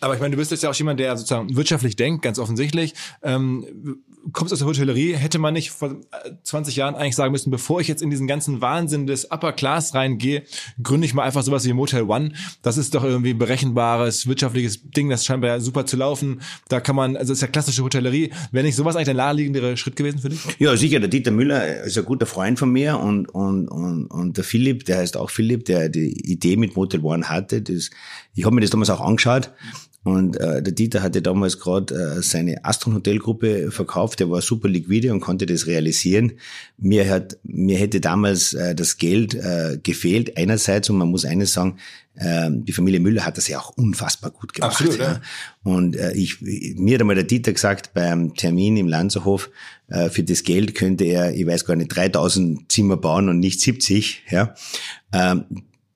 Aber ich meine, du bist jetzt ja auch jemand, der sozusagen wirtschaftlich denkt, ganz offensichtlich. Ähm, kommst aus der Hotellerie, hätte man nicht vor 20 Jahren eigentlich sagen müssen, bevor ich jetzt in diesen ganzen Wahnsinn des Upper Class reingehe, gründe ich mal einfach sowas wie Motel One. Das ist doch irgendwie berechenbares, wirtschaftliches Ding, das scheint ja super zu laufen. Da kann man, also das ist ja klassische Hotellerie. Wäre nicht sowas eigentlich der naheliegendere Schritt gewesen für dich? Ja, sicher. Der Dieter Müller ist ein guter Freund von mir und, und, und, und der Philipp, der heißt auch Philipp, der die Idee mit Motel One hatte. Das, ich habe mir das damals auch angeschaut und äh, der Dieter hatte damals gerade äh, seine Astron Hotelgruppe verkauft, der war super liquide und konnte das realisieren. Mir hat mir hätte damals äh, das Geld äh, gefehlt einerseits und man muss eines sagen, äh, die Familie Müller hat das ja auch unfassbar gut gemacht. Absolut, ja. ja. Und äh, ich mir hat einmal der Dieter gesagt beim Termin im Lanzerhof, äh, für das Geld könnte er, ich weiß gar nicht, 3000 Zimmer bauen und nicht 70, ja. Ähm,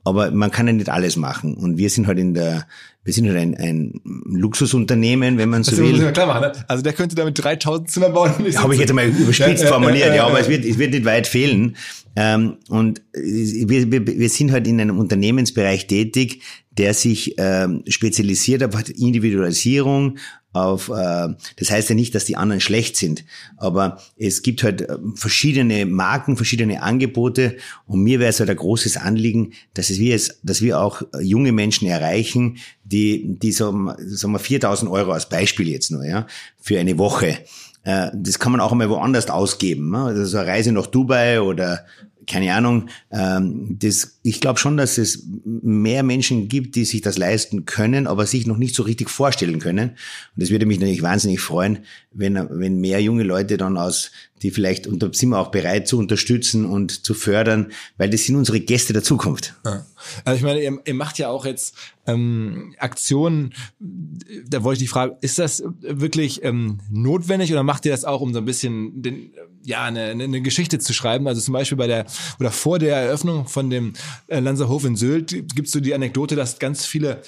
aber man kann ja nicht alles machen. Und wir sind halt in der, wir sind halt ein, ein Luxusunternehmen, wenn man so Das will. muss klar machen. Ne? Also der könnte damit 3000 Zimmer bauen. Habe ich jetzt mal überspitzt Ja, ja, formuliert, ja, ja, ja, aber ja. es wird, es wird nicht weit fehlen. Ähm, und wir, wir, wir sind halt in einem Unternehmensbereich tätig, der sich ähm, spezialisiert auf Individualisierung, auf, äh, das heißt ja nicht, dass die anderen schlecht sind, aber es gibt halt äh, verschiedene Marken, verschiedene Angebote und mir wäre es halt ein großes Anliegen, dass es wir es, dass wir auch äh, junge Menschen erreichen, die, die so, sagen wir 4000 Euro als Beispiel jetzt nur, ja, für eine Woche. Äh, das kann man auch einmal woanders ausgeben, ne? also so eine Reise nach Dubai oder keine Ahnung, ähm, das, ich glaube schon, dass es mehr Menschen gibt, die sich das leisten können, aber sich noch nicht so richtig vorstellen können. Und das würde mich natürlich wahnsinnig freuen, wenn, wenn mehr junge Leute dann aus, die vielleicht, und da sind wir auch bereit zu unterstützen und zu fördern, weil das sind unsere Gäste der Zukunft. Ja. Also ich meine, ihr, ihr macht ja auch jetzt ähm, Aktionen, da wollte ich die Frage, ist das wirklich ähm, notwendig oder macht ihr das auch, um so ein bisschen den, ja, eine, eine Geschichte zu schreiben? Also zum Beispiel bei der oder vor der Eröffnung von dem äh, Lanzerhof in Sylt gibt es so die Anekdote, dass ganz viele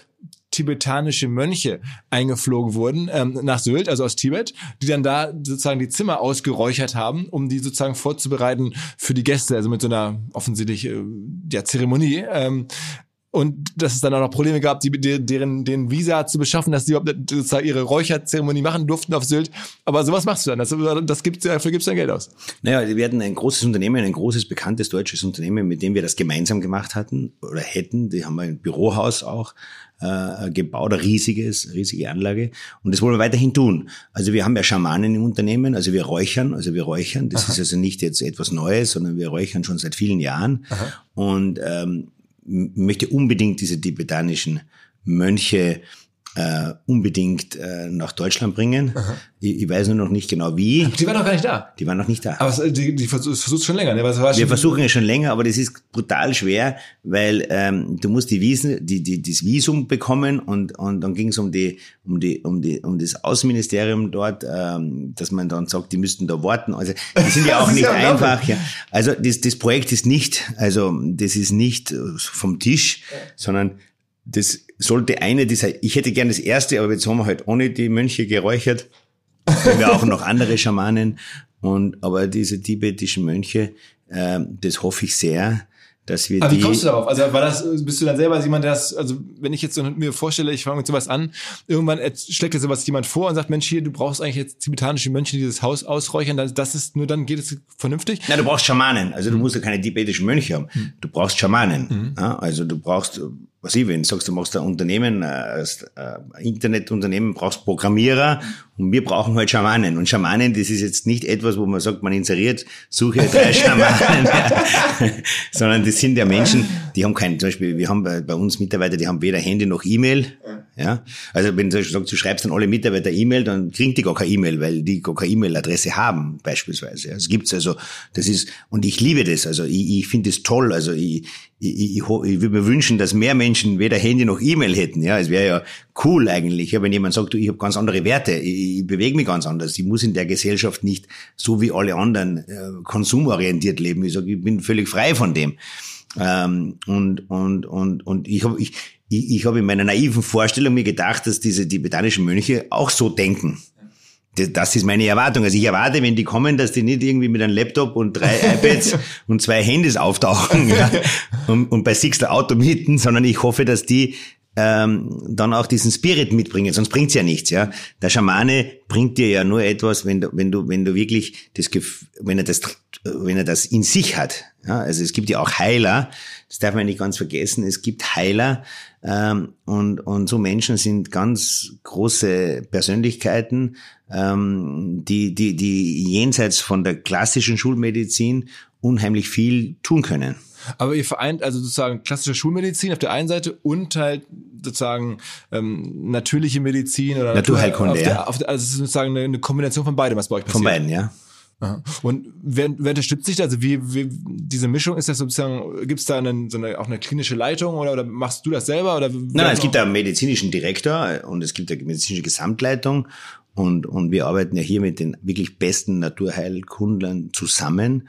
tibetanische Mönche eingeflogen wurden ähm, nach Sylt, also aus Tibet, die dann da sozusagen die Zimmer ausgeräuchert haben, um die sozusagen vorzubereiten für die Gäste, also mit so einer offensichtlich äh, ja, Zeremonie. Ähm, und dass es dann auch noch Probleme gab, die, deren den Visa zu beschaffen, dass die überhaupt sozusagen ihre Räucherzeremonie machen durften auf Sylt. Aber sowas machst du dann. Das, das gibt's, dafür gibt's dann Geld aus. Naja, wir hatten ein großes Unternehmen, ein großes, bekanntes deutsches Unternehmen, mit dem wir das gemeinsam gemacht hatten oder hätten. Die haben ein Bürohaus auch äh, gebaut, ein riesiges, riesige Anlage. Und das wollen wir weiterhin tun. Also wir haben ja Schamanen im Unternehmen, also wir räuchern, also wir räuchern. Das Aha. ist also nicht jetzt etwas Neues, sondern wir räuchern schon seit vielen Jahren. Aha. Und ähm, möchte unbedingt diese tibetanischen Mönche äh, unbedingt äh, nach Deutschland bringen. Ich, ich weiß nur noch nicht genau wie. Die waren doch gar nicht da. Die waren noch nicht da. Aber die, die versuch- versuchst schon länger, ne? Was war Wir versuchen es schon länger, aber das ist brutal schwer, weil ähm, du musst die Wiesen, die, die, das Visum bekommen und, und dann ging es um die, um die, um die, um das Außenministerium dort, ähm, dass man dann sagt, die müssten da warten. Also die sind ja auch nicht ja einfach. Ja. Also das, das Projekt ist nicht, also das ist nicht äh, vom Tisch, sondern das sollte eine dieser, ich hätte gern das erste, aber jetzt haben wir halt ohne die Mönche geräuchert. Wir haben ja auch noch andere Schamanen. Und, aber diese tibetischen Mönche, äh, das hoffe ich sehr, dass wir Aber wie die. kommst du darauf? Also war das, bist du dann selber jemand, der das, also wenn ich jetzt so mir vorstelle, ich fange mit sowas an, irgendwann schlägt dir sowas jemand vor und sagt, Mensch, hier, du brauchst eigentlich jetzt tibetanische Mönche, die dieses Haus ausräuchern, das, das ist, nur dann geht es vernünftig. Na, du brauchst Schamanen. Also du musst ja keine tibetischen Mönche haben. Du brauchst Schamanen. Ja, also du brauchst, was ich, wenn du sagst, du machst ein Unternehmen, äh, als, äh, Internetunternehmen, brauchst Programmierer und wir brauchen halt Schamanen. Und Schamanen, das ist jetzt nicht etwas, wo man sagt, man inseriert, suche drei Schamanen, sondern das sind ja Menschen, die haben keinen, zum Beispiel, wir haben bei, bei uns Mitarbeiter, die haben weder Handy noch E-Mail. Ja, also wenn du sagst, du schreibst an alle Mitarbeiter E-Mail, dann kriegen die gar keine E-Mail, weil die gar keine E-Mail-Adresse haben, beispielsweise. Das gibt's also, das ist, und ich liebe das, also ich, ich finde das toll, also ich, ich, ich, ich würde mir wünschen, dass mehr Menschen weder Handy noch E-Mail hätten, ja, es wäre ja cool eigentlich, ja, wenn jemand sagt, du, ich habe ganz andere Werte, ich, ich bewege mich ganz anders, ich muss in der Gesellschaft nicht so wie alle anderen äh, konsumorientiert leben, ich sage, ich bin völlig frei von dem. Ähm, und, und, und, und ich habe ich, ich, ich hab in meiner naiven Vorstellung mir gedacht, dass diese tibetanischen Mönche auch so denken. Das- ist meine Erwartung. Also ich erwarte, wenn die kommen, dass die nicht irgendwie mit einem Laptop und drei iPads und zwei Handys auftauchen ja, und, und bei Sixter Auto mieten, sondern ich hoffe, dass die ähm, dann auch diesen Spirit mitbringen, sonst bringt's ja nichts, ja. Der Schamane bringt dir ja nur etwas, wenn du, wenn du, wenn du wirklich das, wenn er das, wenn er das in sich hat. Ja, also es gibt ja auch Heiler, das darf man nicht ganz vergessen. Es gibt Heiler ähm, und und so Menschen sind ganz große Persönlichkeiten, ähm, die die die jenseits von der klassischen Schulmedizin unheimlich viel tun können. Aber ihr vereint also sozusagen klassische Schulmedizin auf der einen Seite und halt sozusagen ähm, natürliche Medizin oder Naturheilkunde, auf der, ja. auf der, also es ist sozusagen eine, eine Kombination von beidem, was bei euch passiert. Von beiden, ja. Aha. Und wer, wer unterstützt sich da? Also wie, wie diese Mischung ist das sozusagen? Gibt es da einen, so eine, auch eine klinische Leitung oder, oder machst du das selber oder? Nein, nein, es gibt einen medizinischen Direktor und es gibt eine medizinische Gesamtleitung und, und wir arbeiten ja hier mit den wirklich besten Naturheilkundlern zusammen.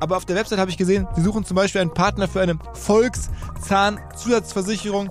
aber auf der Website habe ich gesehen, sie suchen zum Beispiel einen Partner für eine Volkszahnzusatzversicherung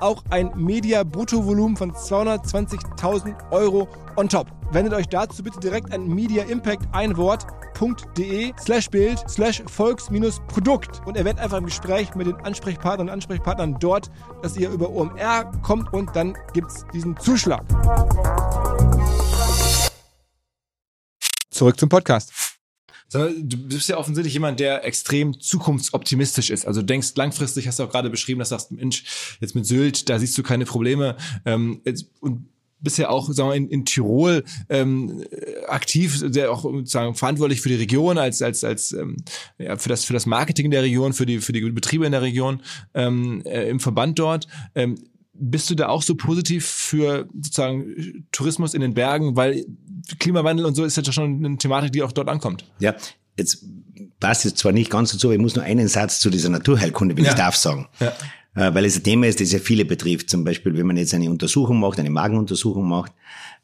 auch ein Media-Bruttovolumen von 220.000 Euro on top. Wendet euch dazu bitte direkt an Media Impact ein Wort www.ftf.de slash Bild slash Volks-Produkt und erwähnt einfach im Gespräch mit den Ansprechpartnern und Ansprechpartnern dort, dass ihr über OMR kommt und dann gibt es diesen Zuschlag. Zurück zum Podcast. Du bist ja offensichtlich jemand, der extrem zukunftsoptimistisch ist. Also denkst langfristig, hast du auch gerade beschrieben, dass du sagst, Mensch, jetzt mit Sylt, da siehst du keine Probleme. Ähm, und bisher auch sagen wir, in, in Tirol ähm, aktiv, der auch sozusagen verantwortlich für die Region als als als ähm, ja, für das für das Marketing der Region, für die für die Betriebe in der Region ähm, äh, im Verband dort. Ähm, bist du da auch so positiv für sozusagen Tourismus in den Bergen, weil Klimawandel und so ist ja schon eine Thematik, die auch dort ankommt. Ja, jetzt passt es zwar nicht ganz dazu, aber ich muss nur einen Satz zu dieser Naturheilkunde, wenn ja. ich darf, sagen. Ja. Äh, weil es ein Thema ist, das ja viele betrifft. Zum Beispiel, wenn man jetzt eine Untersuchung macht, eine Magenuntersuchung macht,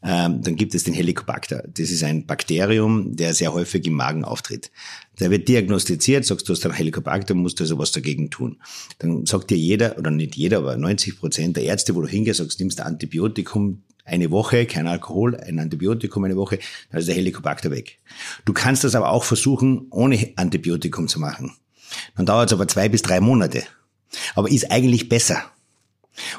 ähm, dann gibt es den Helicobacter. Das ist ein Bakterium, der sehr häufig im Magen auftritt. Der wird diagnostiziert, sagst du hast einen Helicobacter, musst du also was dagegen tun. Dann sagt dir jeder, oder nicht jeder, aber 90 Prozent der Ärzte, wo du hingehst, sagst, nimmst ein Antibiotikum eine Woche, kein Alkohol, ein Antibiotikum eine Woche, dann ist der Helicobacter weg. Du kannst das aber auch versuchen, ohne Antibiotikum zu machen. Dann dauert es aber zwei bis drei Monate aber ist eigentlich besser.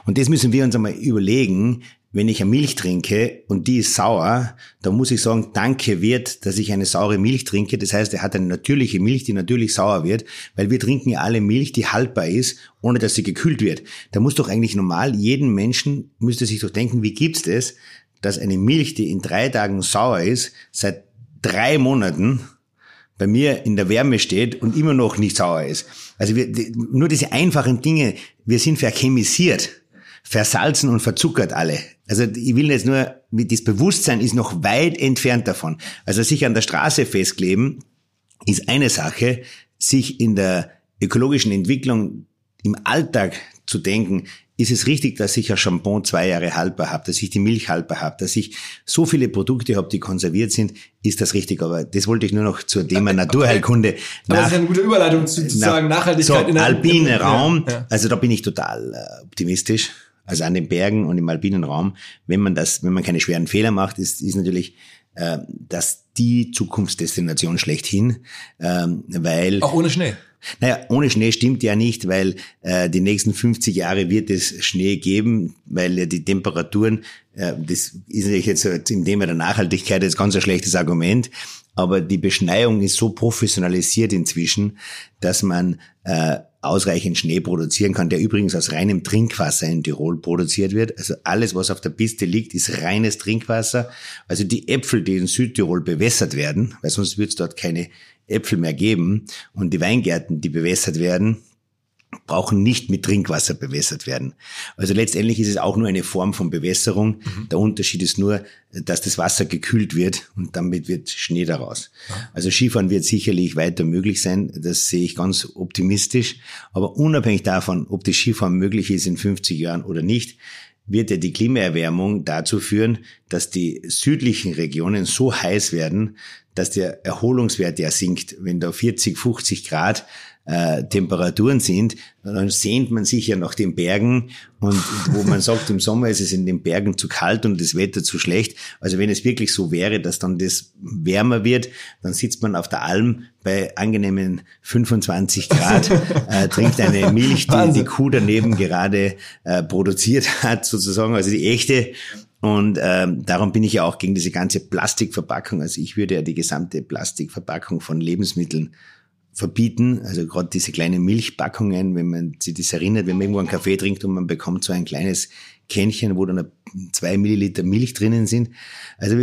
Und das müssen wir uns einmal überlegen, wenn ich eine Milch trinke und die ist sauer, dann muss ich sagen, danke wird, dass ich eine saure Milch trinke. Das heißt, er hat eine natürliche Milch, die natürlich sauer wird, weil wir trinken ja alle Milch, die haltbar ist, ohne dass sie gekühlt wird. Da muss doch eigentlich normal, jeden Menschen müsste sich doch denken, wie gibt's das, dass eine Milch, die in drei Tagen sauer ist, seit drei Monaten bei mir in der Wärme steht und immer noch nicht sauer ist. Also wir, nur diese einfachen Dinge, wir sind verchemisiert, versalzen und verzuckert alle. Also ich will jetzt nur, das Bewusstsein ist noch weit entfernt davon. Also sich an der Straße festkleben ist eine Sache, sich in der ökologischen Entwicklung im Alltag zu denken, ist es richtig, dass ich ein Shampoo zwei Jahre haltbar habe, dass ich die Milch haltbar habe, dass ich so viele Produkte habe, die konserviert sind, ist das richtig. Aber das wollte ich nur noch zur Thema okay. Naturheilkunde. Aber das ist eine gute Überleitung zu, zu sagen, Nachhaltigkeit so, in der alpine Raum. Ja. Also da bin ich total äh, optimistisch. Also an den Bergen und im alpinen Raum, wenn man das, wenn man keine schweren Fehler macht, ist, ist natürlich äh, das die Zukunftsdestination schlechthin, ähm, weil auch ohne Schnee. Naja, ohne Schnee stimmt ja nicht, weil äh, die nächsten 50 Jahre wird es Schnee geben, weil ja die Temperaturen, äh, das ist natürlich jetzt im Thema der Nachhaltigkeit jetzt ganz ein schlechtes Argument, aber die Beschneiung ist so professionalisiert inzwischen, dass man äh, ausreichend Schnee produzieren kann, der übrigens aus reinem Trinkwasser in Tirol produziert wird. Also alles, was auf der Piste liegt, ist reines Trinkwasser. Also die Äpfel, die in Südtirol bewässert werden, weil sonst wird es dort keine Äpfel mehr geben und die Weingärten, die bewässert werden, brauchen nicht mit Trinkwasser bewässert werden. Also letztendlich ist es auch nur eine Form von Bewässerung. Mhm. Der Unterschied ist nur, dass das Wasser gekühlt wird und damit wird Schnee daraus. Ja. Also Skifahren wird sicherlich weiter möglich sein. Das sehe ich ganz optimistisch. Aber unabhängig davon, ob das Skifahren möglich ist in 50 Jahren oder nicht, wird ja die Klimaerwärmung dazu führen, dass die südlichen Regionen so heiß werden, dass der Erholungswert ja sinkt. Wenn da 40, 50 Grad äh, Temperaturen sind, dann sehnt man sich ja nach den Bergen und wo man sagt, im Sommer ist es in den Bergen zu kalt und das Wetter zu schlecht. Also wenn es wirklich so wäre, dass dann das wärmer wird, dann sitzt man auf der Alm bei angenehmen 25 Grad, äh, trinkt eine Milch, die die Kuh daneben gerade äh, produziert hat, sozusagen, also die echte und ähm, darum bin ich ja auch gegen diese ganze Plastikverpackung. Also ich würde ja die gesamte Plastikverpackung von Lebensmitteln verbieten. Also gerade diese kleinen Milchpackungen, wenn man sich das erinnert, wenn man irgendwo einen Kaffee trinkt und man bekommt so ein kleines Kännchen, wo dann zwei Milliliter Milch drinnen sind. Also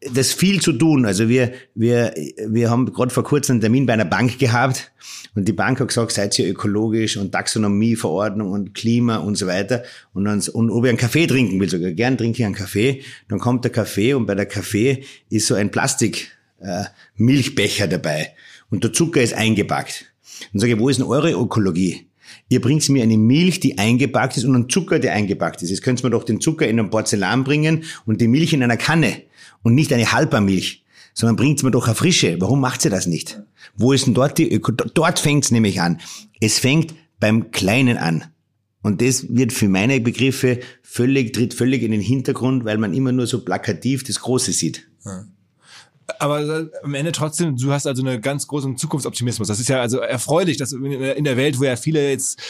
das ist viel zu tun. Also wir, wir, wir haben gerade vor kurzem einen Termin bei einer Bank gehabt und die Bank hat gesagt, seid ihr ökologisch und Taxonomieverordnung und Klima und so weiter. Und, dann, und ob ich einen Kaffee trinken will, sogar gern trinke ich einen Kaffee. Dann kommt der Kaffee und bei der Kaffee ist so ein Plastik äh, Milchbecher dabei und der Zucker ist eingepackt. Dann sage ich, wo ist denn eure Ökologie? Ihr bringt mir eine Milch, die eingepackt ist und einen Zucker, der eingepackt ist. Jetzt könnt ihr mir doch den Zucker in einem Porzellan bringen und die Milch in einer Kanne und nicht eine Halbermilch, sondern bringt mir doch eine frische. Warum macht ihr das nicht? Wo ist denn dort die Öko? Dort fängt es nämlich an. Es fängt beim Kleinen an. Und das wird für meine Begriffe völlig, tritt völlig in den Hintergrund, weil man immer nur so plakativ das Große sieht. Ja aber äh, am Ende trotzdem, du hast also eine ganz großen Zukunftsoptimismus. Das ist ja also erfreulich, dass in der Welt, wo ja viele jetzt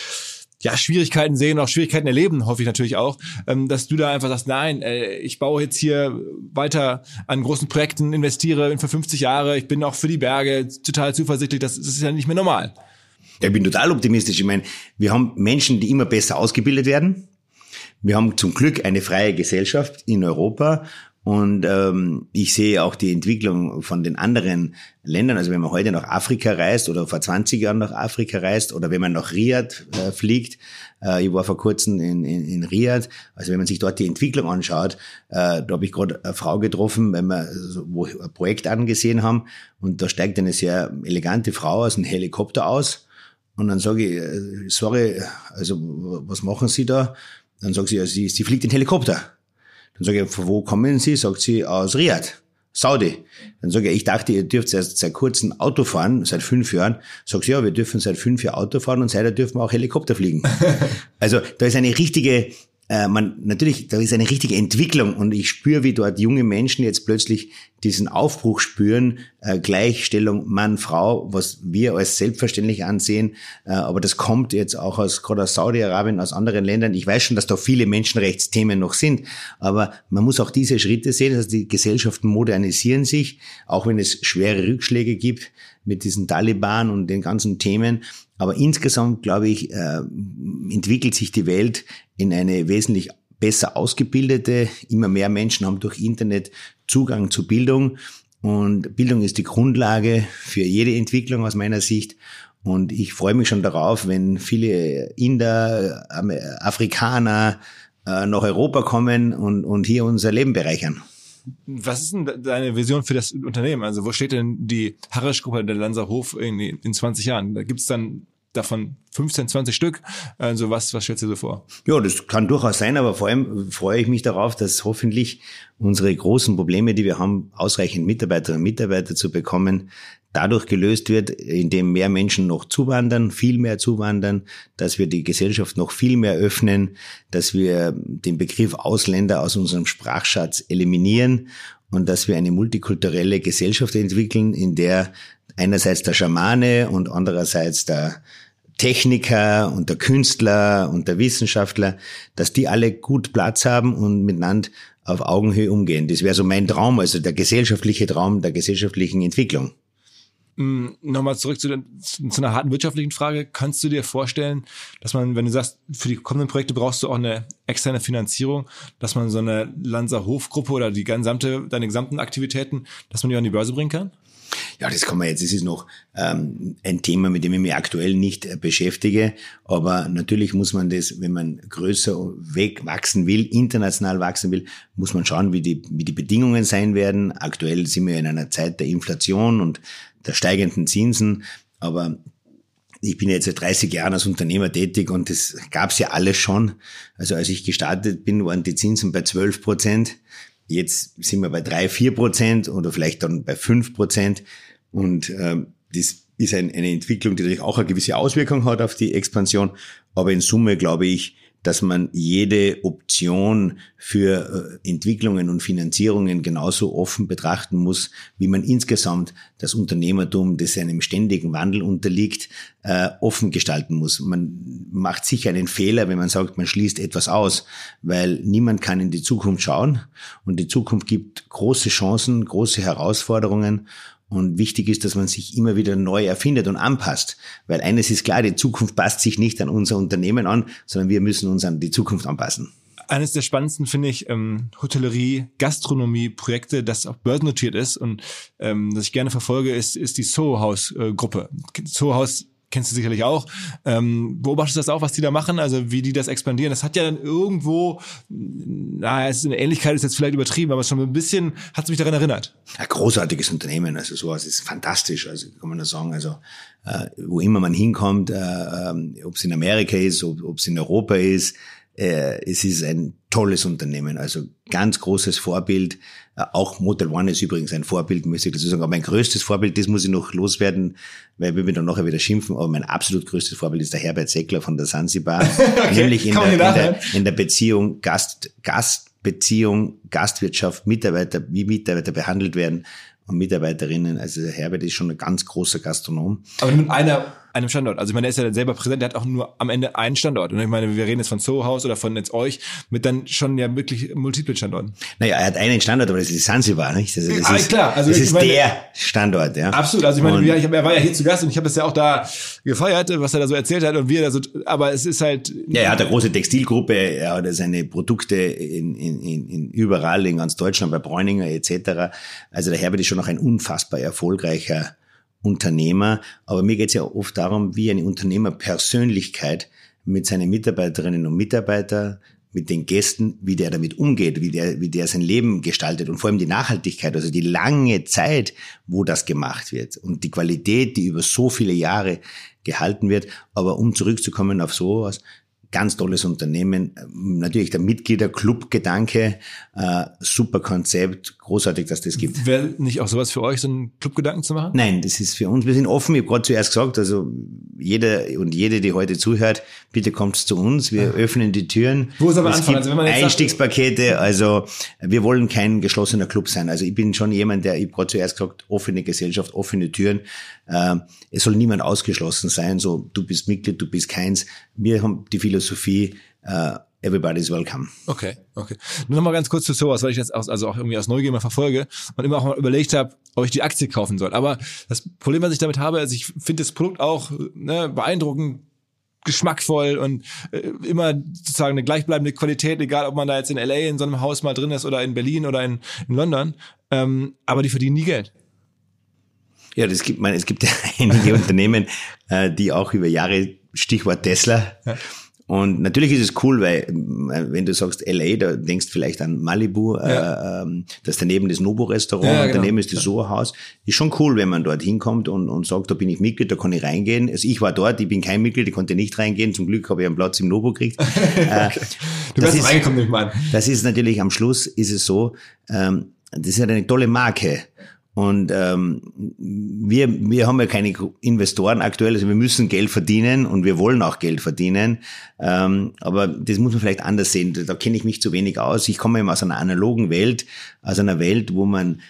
ja, Schwierigkeiten sehen, auch Schwierigkeiten erleben, hoffe ich natürlich auch, ähm, dass du da einfach sagst, nein, äh, ich baue jetzt hier weiter an großen Projekten, investiere für 50 Jahre, ich bin auch für die Berge total zuversichtlich, das, ist ja nicht mehr normal. Ich bin total optimistisch. Ich meine, wir haben Menschen, die immer besser ausgebildet werden. Wir haben zum Glück eine freie Gesellschaft in Europa und ähm, ich sehe auch die Entwicklung von den anderen Ländern. Also wenn man heute nach Afrika reist oder vor 20 Jahren nach Afrika reist oder wenn man nach Riyadh äh, fliegt, äh, ich war vor kurzem in, in, in Riyadh, also wenn man sich dort die Entwicklung anschaut, äh, da habe ich gerade eine Frau getroffen, wenn wir so, wo ein Projekt angesehen haben und da steigt eine sehr elegante Frau aus einem Helikopter aus und dann sage ich, äh, sorry, also was machen Sie da? Dann sagt sie, sie, sie fliegt in Helikopter. Dann sage ich, von wo kommen Sie? Sagt sie, aus Riyadh. Saudi. Dann sage ich, ich dachte, ihr dürft erst seit kurzem Auto fahren, seit fünf Jahren. Sagt sie, ja, wir dürfen seit fünf Jahren Auto fahren und seitdem dürfen wir auch Helikopter fliegen. also da ist eine richtige äh, man natürlich, da ist eine richtige Entwicklung und ich spüre, wie dort junge Menschen jetzt plötzlich diesen Aufbruch spüren, äh, Gleichstellung Mann, Frau, was wir als selbstverständlich ansehen, äh, aber das kommt jetzt auch aus, gerade aus Saudi-Arabien, aus anderen Ländern. Ich weiß schon, dass da viele Menschenrechtsthemen noch sind, aber man muss auch diese Schritte sehen, dass die Gesellschaften modernisieren sich, auch wenn es schwere Rückschläge gibt mit diesen Taliban und den ganzen Themen. Aber insgesamt, glaube ich, äh, entwickelt sich die Welt in eine wesentlich besser ausgebildete. Immer mehr Menschen haben durch Internet Zugang zu Bildung. Und Bildung ist die Grundlage für jede Entwicklung aus meiner Sicht. Und ich freue mich schon darauf, wenn viele Inder, Afrikaner äh, nach Europa kommen und, und hier unser Leben bereichern. Was ist denn deine Vision für das Unternehmen? Also wo steht denn die Harrisch-Gruppe der Lanser Hof in, in 20 Jahren? Da gibt's dann davon 15, 20 Stück. Also was, was stellst du dir vor? Ja, das kann durchaus sein, aber vor allem freue ich mich darauf, dass hoffentlich unsere großen Probleme, die wir haben, ausreichend Mitarbeiterinnen und Mitarbeiter zu bekommen, dadurch gelöst wird, indem mehr Menschen noch zuwandern, viel mehr zuwandern, dass wir die Gesellschaft noch viel mehr öffnen, dass wir den Begriff Ausländer aus unserem Sprachschatz eliminieren und dass wir eine multikulturelle Gesellschaft entwickeln, in der einerseits der Schamane und andererseits der Techniker und der Künstler und der Wissenschaftler, dass die alle gut Platz haben und miteinander auf Augenhöhe umgehen. Das wäre so mein Traum, also der gesellschaftliche Traum der gesellschaftlichen Entwicklung. Mm, nochmal zurück zu, zu, einer harten wirtschaftlichen Frage. Kannst du dir vorstellen, dass man, wenn du sagst, für die kommenden Projekte brauchst du auch eine externe Finanzierung, dass man so eine Lanzer Hofgruppe oder die gesamte, deine gesamten Aktivitäten, dass man die an die Börse bringen kann? Ja, das kann man jetzt, das ist noch ähm, ein Thema, mit dem ich mich aktuell nicht äh, beschäftige. Aber natürlich muss man das, wenn man größer wegwachsen will, international wachsen will, muss man schauen, wie die, wie die Bedingungen sein werden. Aktuell sind wir in einer Zeit der Inflation und der steigenden Zinsen. Aber ich bin jetzt seit 30 Jahren als Unternehmer tätig und das gab's ja alles schon. Also als ich gestartet bin, waren die Zinsen bei 12 Prozent. Jetzt sind wir bei drei, vier Prozent oder vielleicht dann bei fünf Prozent. Und ähm, das ist ein, eine Entwicklung, die natürlich auch eine gewisse Auswirkung hat auf die Expansion. Aber in Summe glaube ich, dass man jede Option für äh, Entwicklungen und Finanzierungen genauso offen betrachten muss, wie man insgesamt das Unternehmertum, das einem ständigen Wandel unterliegt, äh, offen gestalten muss. Man macht sicher einen Fehler, wenn man sagt, man schließt etwas aus, weil niemand kann in die Zukunft schauen und die Zukunft gibt große Chancen, große Herausforderungen und wichtig ist, dass man sich immer wieder neu erfindet und anpasst. Weil eines ist klar, die Zukunft passt sich nicht an unser Unternehmen an, sondern wir müssen uns an die Zukunft anpassen. Eines der spannendsten finde ich ähm, Hotellerie, Gastronomie, Projekte, das auch börsennotiert ist und ähm, das ich gerne verfolge, ist, ist die Soho House äh, Gruppe. Soho House kennst du sicherlich auch. Ähm, beobachtest du das auch, was die da machen, also wie die das expandieren? Das hat ja dann irgendwo, naja, eine Ähnlichkeit, ist jetzt vielleicht übertrieben, aber schon ein bisschen hat es mich daran erinnert. Ein großartiges Unternehmen, also sowas ist fantastisch, also kann man nur sagen, also äh, wo immer man hinkommt, äh, äh, ob es in Amerika ist, ob es in Europa ist, äh, es ist ein tolles Unternehmen, also ganz großes Vorbild. Äh, auch Motel One ist übrigens ein Vorbild, muss ich dazu sagen. Aber mein größtes Vorbild, das muss ich noch loswerden, weil wir dann nachher wieder schimpfen. Aber mein absolut größtes Vorbild ist der Herbert Seckler von der Sansibar. okay. Nämlich in der, in, der, in der Beziehung Gast, Gastbeziehung, Gastwirtschaft, Mitarbeiter, wie Mitarbeiter behandelt werden und Mitarbeiterinnen. Also der Herbert ist schon ein ganz großer Gastronom. Aber mit einer einem Standort. Also ich meine, er ist ja selber präsent, der hat auch nur am Ende einen Standort. Und ich meine, wir reden jetzt von Soho House oder von jetzt euch mit dann schon ja wirklich multiple Standorten. Naja, er hat einen Standort, aber das ist Sansibar, nicht? Also das ah, ist, klar. Also das ist meine, der Standort, ja. Absolut. Also ich meine, ich hab, er war ja hier zu Gast und ich habe das ja auch da gefeiert, was er da so erzählt hat und wie er da so, aber es ist halt. Ja, er hat eine große Textilgruppe, er hat seine Produkte in, in, in, in überall in ganz Deutschland, bei Bräuninger etc. Also der Herbert ist schon noch ein unfassbar erfolgreicher Unternehmer, aber mir geht es ja oft darum, wie eine Unternehmerpersönlichkeit mit seinen Mitarbeiterinnen und Mitarbeitern, mit den Gästen, wie der damit umgeht, wie der, wie der sein Leben gestaltet und vor allem die Nachhaltigkeit, also die lange Zeit, wo das gemacht wird und die Qualität, die über so viele Jahre gehalten wird. Aber um zurückzukommen auf sowas, ganz tolles Unternehmen. Natürlich der Mitgliederclub-Gedanke, äh, super Konzept, großartig, dass das gibt. Wäre nicht auch sowas für euch, so einen Clubgedanken zu machen? Nein, das ist für uns, wir sind offen. Ich habe gerade zuerst gesagt, also jeder und jede, die heute zuhört, bitte kommt zu uns. Wir ja. öffnen die Türen. Wo ist aber es Anfang? Also wenn man jetzt Einstiegspakete, sagt, also wir wollen kein geschlossener Club sein. Also ich bin schon jemand, der, ich habe gerade zuerst gesagt, offene Gesellschaft, offene Türen. Äh, es soll niemand ausgeschlossen sein, so du bist Mitglied, du bist keins. Wir haben die Philosophie, uh, everybody's welcome. Okay, okay. Nur noch mal ganz kurz zu sowas, weil ich jetzt auch, also auch irgendwie aus Neugier mal verfolge und immer auch mal überlegt habe, ob ich die Aktie kaufen soll. Aber das Problem, was ich damit habe, also ich finde das Produkt auch ne, beeindruckend, geschmackvoll und äh, immer sozusagen eine gleichbleibende Qualität, egal ob man da jetzt in LA in so einem Haus mal drin ist oder in Berlin oder in, in London. Ähm, aber die verdienen nie Geld. Ja, das gibt man, es gibt ja einige Unternehmen, äh, die auch über Jahre, Stichwort Tesla, ja. Und natürlich ist es cool, weil äh, wenn du sagst LA, da denkst du vielleicht an Malibu, äh, ja. äh, das daneben das Nobo-Restaurant, ja, genau. daneben ist das Soho-Haus. Ist schon cool, wenn man dort hinkommt und, und sagt, da bin ich Mitglied, da kann ich reingehen. Also ich war dort, ich bin kein Mitglied, ich konnte nicht reingehen. Zum Glück habe ich einen Platz im Nobo gekriegt. Äh, okay. Du bist reingekommen, nicht mal. Das ist natürlich am Schluss ist es so, ähm, das ist eine tolle Marke. Und ähm, wir, wir haben ja keine Investoren aktuell, also wir müssen Geld verdienen und wir wollen auch Geld verdienen. Ähm, aber das muss man vielleicht anders sehen. Da kenne ich mich zu wenig aus. Ich komme eben aus einer analogen Welt, aus einer Welt, wo man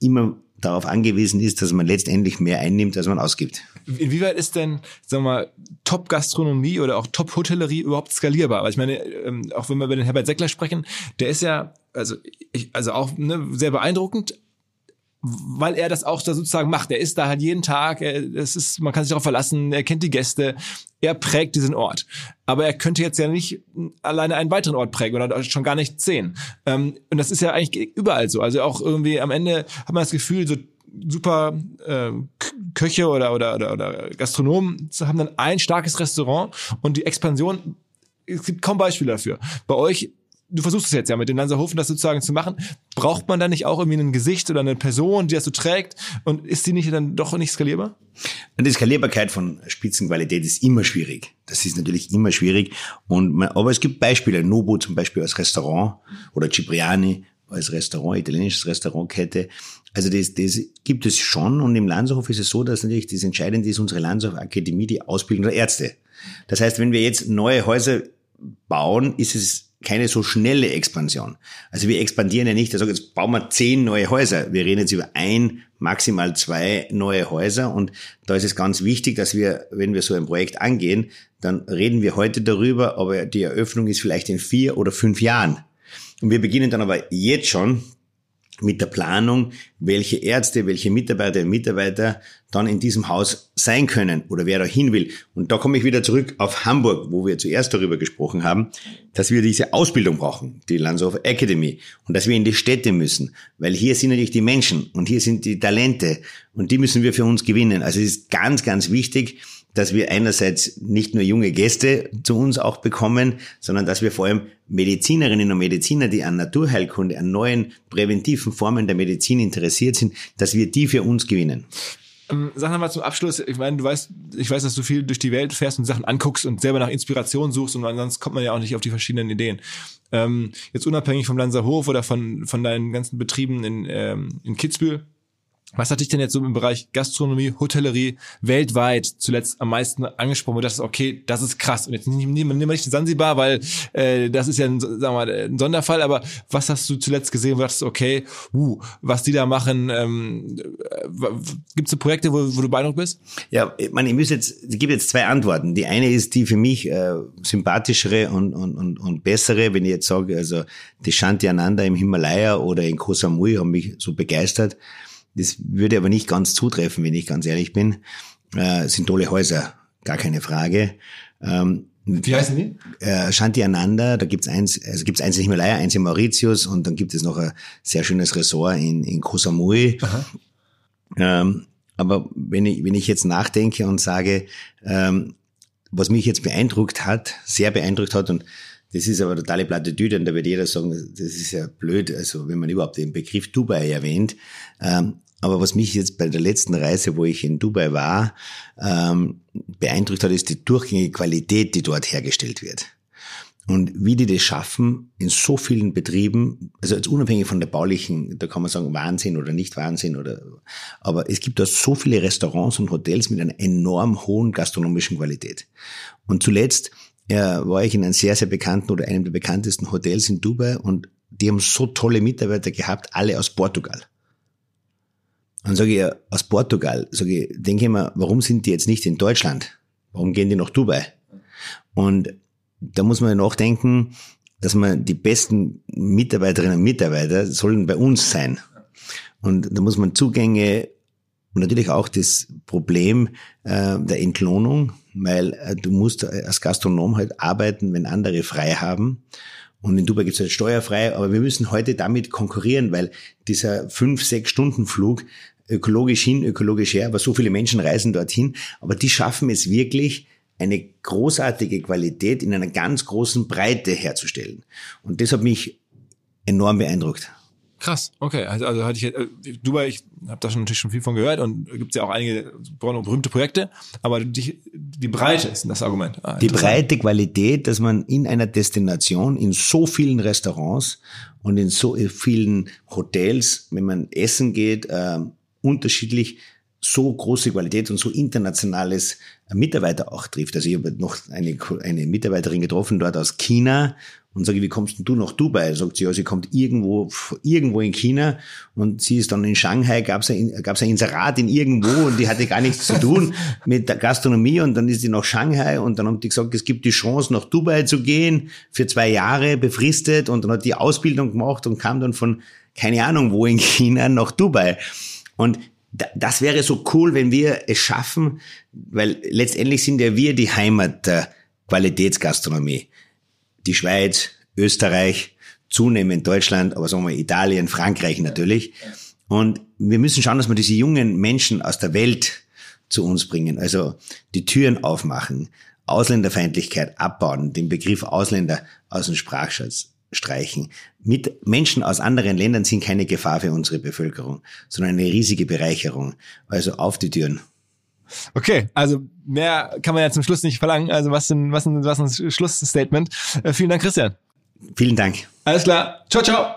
immer darauf angewiesen ist, dass man letztendlich mehr einnimmt, als man ausgibt. Inwieweit ist denn, sagen wir mal, Top-Gastronomie oder auch Top-Hotellerie überhaupt skalierbar? Weil ich meine, ähm, auch wenn wir über den Herbert Seckler sprechen, der ist ja, also, ich, also auch ne, sehr beeindruckend, weil er das auch da sozusagen macht. Er ist da halt jeden Tag, es ist, man kann sich darauf verlassen, er kennt die Gäste, er prägt diesen Ort. Aber er könnte jetzt ja nicht alleine einen weiteren Ort prägen oder schon gar nicht zehn. Ähm, und das ist ja eigentlich überall so. Also auch irgendwie am Ende hat man das Gefühl, so super äh, Köche oder, oder, oder, oder Gastronomen haben dann ein starkes Restaurant und die Expansion, es gibt kaum Beispiele dafür. Bei euch du versuchst es jetzt ja mit dem Lanzerhofen das sozusagen zu machen. Braucht man da nicht auch irgendwie ein Gesicht oder eine Person, die das so trägt? Und ist die nicht dann doch nicht skalierbar? Die Skalierbarkeit von Spitzenqualität ist immer schwierig. Das ist natürlich immer schwierig. Und man, aber es gibt Beispiele. Nobu zum Beispiel als Restaurant oder Cipriani als Restaurant, italienisches Restaurantkette. Also das, das gibt es schon und im Landshof ist es so, dass natürlich das Entscheidende ist, unsere Landshof Akademie, die Ausbildung der Ärzte. Das heißt, wenn wir jetzt neue Häuser bauen, ist es keine so schnelle Expansion. Also wir expandieren ja nicht, also jetzt bauen wir zehn neue Häuser. Wir reden jetzt über ein, maximal zwei neue Häuser und da ist es ganz wichtig, dass wir, wenn wir so ein Projekt angehen, dann reden wir heute darüber, aber die Eröffnung ist vielleicht in vier oder fünf Jahren. Und wir beginnen dann aber jetzt schon mit der Planung, welche Ärzte, welche Mitarbeiterinnen und Mitarbeiter dann in diesem Haus sein können oder wer da hin will. Und da komme ich wieder zurück auf Hamburg, wo wir zuerst darüber gesprochen haben, dass wir diese Ausbildung brauchen, die Landshof Academy, und dass wir in die Städte müssen, weil hier sind natürlich die Menschen und hier sind die Talente und die müssen wir für uns gewinnen. Also es ist ganz, ganz wichtig, dass wir einerseits nicht nur junge Gäste zu uns auch bekommen, sondern dass wir vor allem Medizinerinnen und Mediziner, die an Naturheilkunde, an neuen präventiven Formen der Medizin interessiert sind, dass wir die für uns gewinnen. Ähm, sag nochmal zum Abschluss, ich meine, du weißt, ich weiß, dass du viel durch die Welt fährst und Sachen anguckst und selber nach Inspiration suchst und ansonsten kommt man ja auch nicht auf die verschiedenen Ideen. Ähm, jetzt unabhängig vom Lanzerhof oder von, von deinen ganzen Betrieben in, ähm, in Kitzbühel, was hat dich denn jetzt so im Bereich Gastronomie, Hotellerie weltweit zuletzt am meisten angesprochen, wo du dachtest, okay, das ist krass. Und jetzt nehmen wir nicht Sansibar, weil äh, das ist ja ein, sagen wir mal, ein Sonderfall, aber was hast du zuletzt gesehen, wo du dachtest, okay, uh, was die da machen, ähm, gibt es so Projekte, wo, wo du beeindruckt bist? Ja, ich meine, ich muss jetzt, es gibt jetzt zwei Antworten. Die eine ist die für mich äh, sympathischere und, und, und, und bessere, wenn ich jetzt sage, also die Shanti Ananda im Himalaya oder in Koh Samui haben mich so begeistert. Das würde aber nicht ganz zutreffen, wenn ich ganz ehrlich bin. Äh, sind tolle Häuser, gar keine Frage. Ähm, Wie heißen die? Äh, Shanti Ananda, da gibt's eins, also gibt's eins in Himalaya, eins in Mauritius und dann gibt es noch ein sehr schönes Ressort in, in Koh Samui. Ähm, aber wenn ich, wenn ich jetzt nachdenke und sage, ähm, was mich jetzt beeindruckt hat, sehr beeindruckt hat und das ist aber totale Plattitüde und da wird jeder sagen, das ist ja blöd, also wenn man überhaupt den Begriff Dubai erwähnt. Ähm, aber was mich jetzt bei der letzten Reise, wo ich in Dubai war, ähm, beeindruckt hat, ist die durchgängige Qualität, die dort hergestellt wird. Und wie die das schaffen, in so vielen Betrieben, also jetzt unabhängig von der baulichen, da kann man sagen Wahnsinn oder nicht Wahnsinn oder, aber es gibt da so viele Restaurants und Hotels mit einer enorm hohen gastronomischen Qualität. Und zuletzt ja, war ich in einem sehr, sehr bekannten oder einem der bekanntesten Hotels in Dubai und die haben so tolle Mitarbeiter gehabt, alle aus Portugal. Und sage ich, ja, aus Portugal, sage ich, denke ich mir, warum sind die jetzt nicht in Deutschland? Warum gehen die nach Dubai? Und da muss man ja nachdenken, dass man die besten Mitarbeiterinnen und Mitarbeiter sollen bei uns sein. Und da muss man Zugänge und natürlich auch das Problem äh, der Entlohnung, weil äh, du musst als Gastronom halt arbeiten, wenn andere frei haben. Und in Dubai gibt es halt steuerfrei, aber wir müssen heute damit konkurrieren, weil dieser fünf, sechs Stunden Flug ökologisch hin, ökologisch her, aber so viele Menschen reisen dorthin, aber die schaffen es wirklich, eine großartige Qualität in einer ganz großen Breite herzustellen. Und das hat mich enorm beeindruckt. Krass, okay. Also, also hatte ich äh, Dubai, ich habe da schon natürlich schon viel von gehört und gibt ja auch einige berühmte Projekte, aber die, die Breite ist das Argument. Ah, die breite Qualität, dass man in einer Destination, in so vielen Restaurants und in so vielen Hotels, wenn man essen geht, äh, unterschiedlich so große Qualität und so internationales Mitarbeiter auch trifft. Also ich habe noch eine, eine Mitarbeiterin getroffen dort aus China und sage, wie kommst denn du nach Dubai? Sagt sie, ja, sie kommt irgendwo, irgendwo in China und sie ist dann in Shanghai, gab es ein, gab's ein Inserat in irgendwo und die hatte gar nichts zu tun mit der Gastronomie und dann ist sie nach Shanghai und dann haben die gesagt, es gibt die Chance nach Dubai zu gehen für zwei Jahre befristet und dann hat die Ausbildung gemacht und kam dann von keine Ahnung wo in China nach Dubai. Und das wäre so cool, wenn wir es schaffen, weil letztendlich sind ja wir die Heimat der Qualitätsgastronomie die Schweiz, Österreich, zunehmend Deutschland, aber sagen wir Italien, Frankreich natürlich. Und wir müssen schauen, dass wir diese jungen Menschen aus der Welt zu uns bringen. Also die Türen aufmachen, Ausländerfeindlichkeit abbauen, den Begriff Ausländer aus dem Sprachschatz streichen. Mit Menschen aus anderen Ländern sind keine Gefahr für unsere Bevölkerung, sondern eine riesige Bereicherung. Also auf die Türen. Okay, also mehr kann man ja zum Schluss nicht verlangen. Also was denn, was ein, was ein Schlussstatement. Äh, vielen Dank, Christian. Vielen Dank. Alles klar. Ciao, ciao.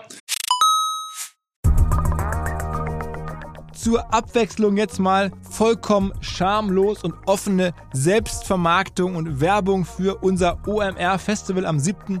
zur Abwechslung jetzt mal vollkommen schamlos und offene Selbstvermarktung und Werbung für unser OMR Festival am 7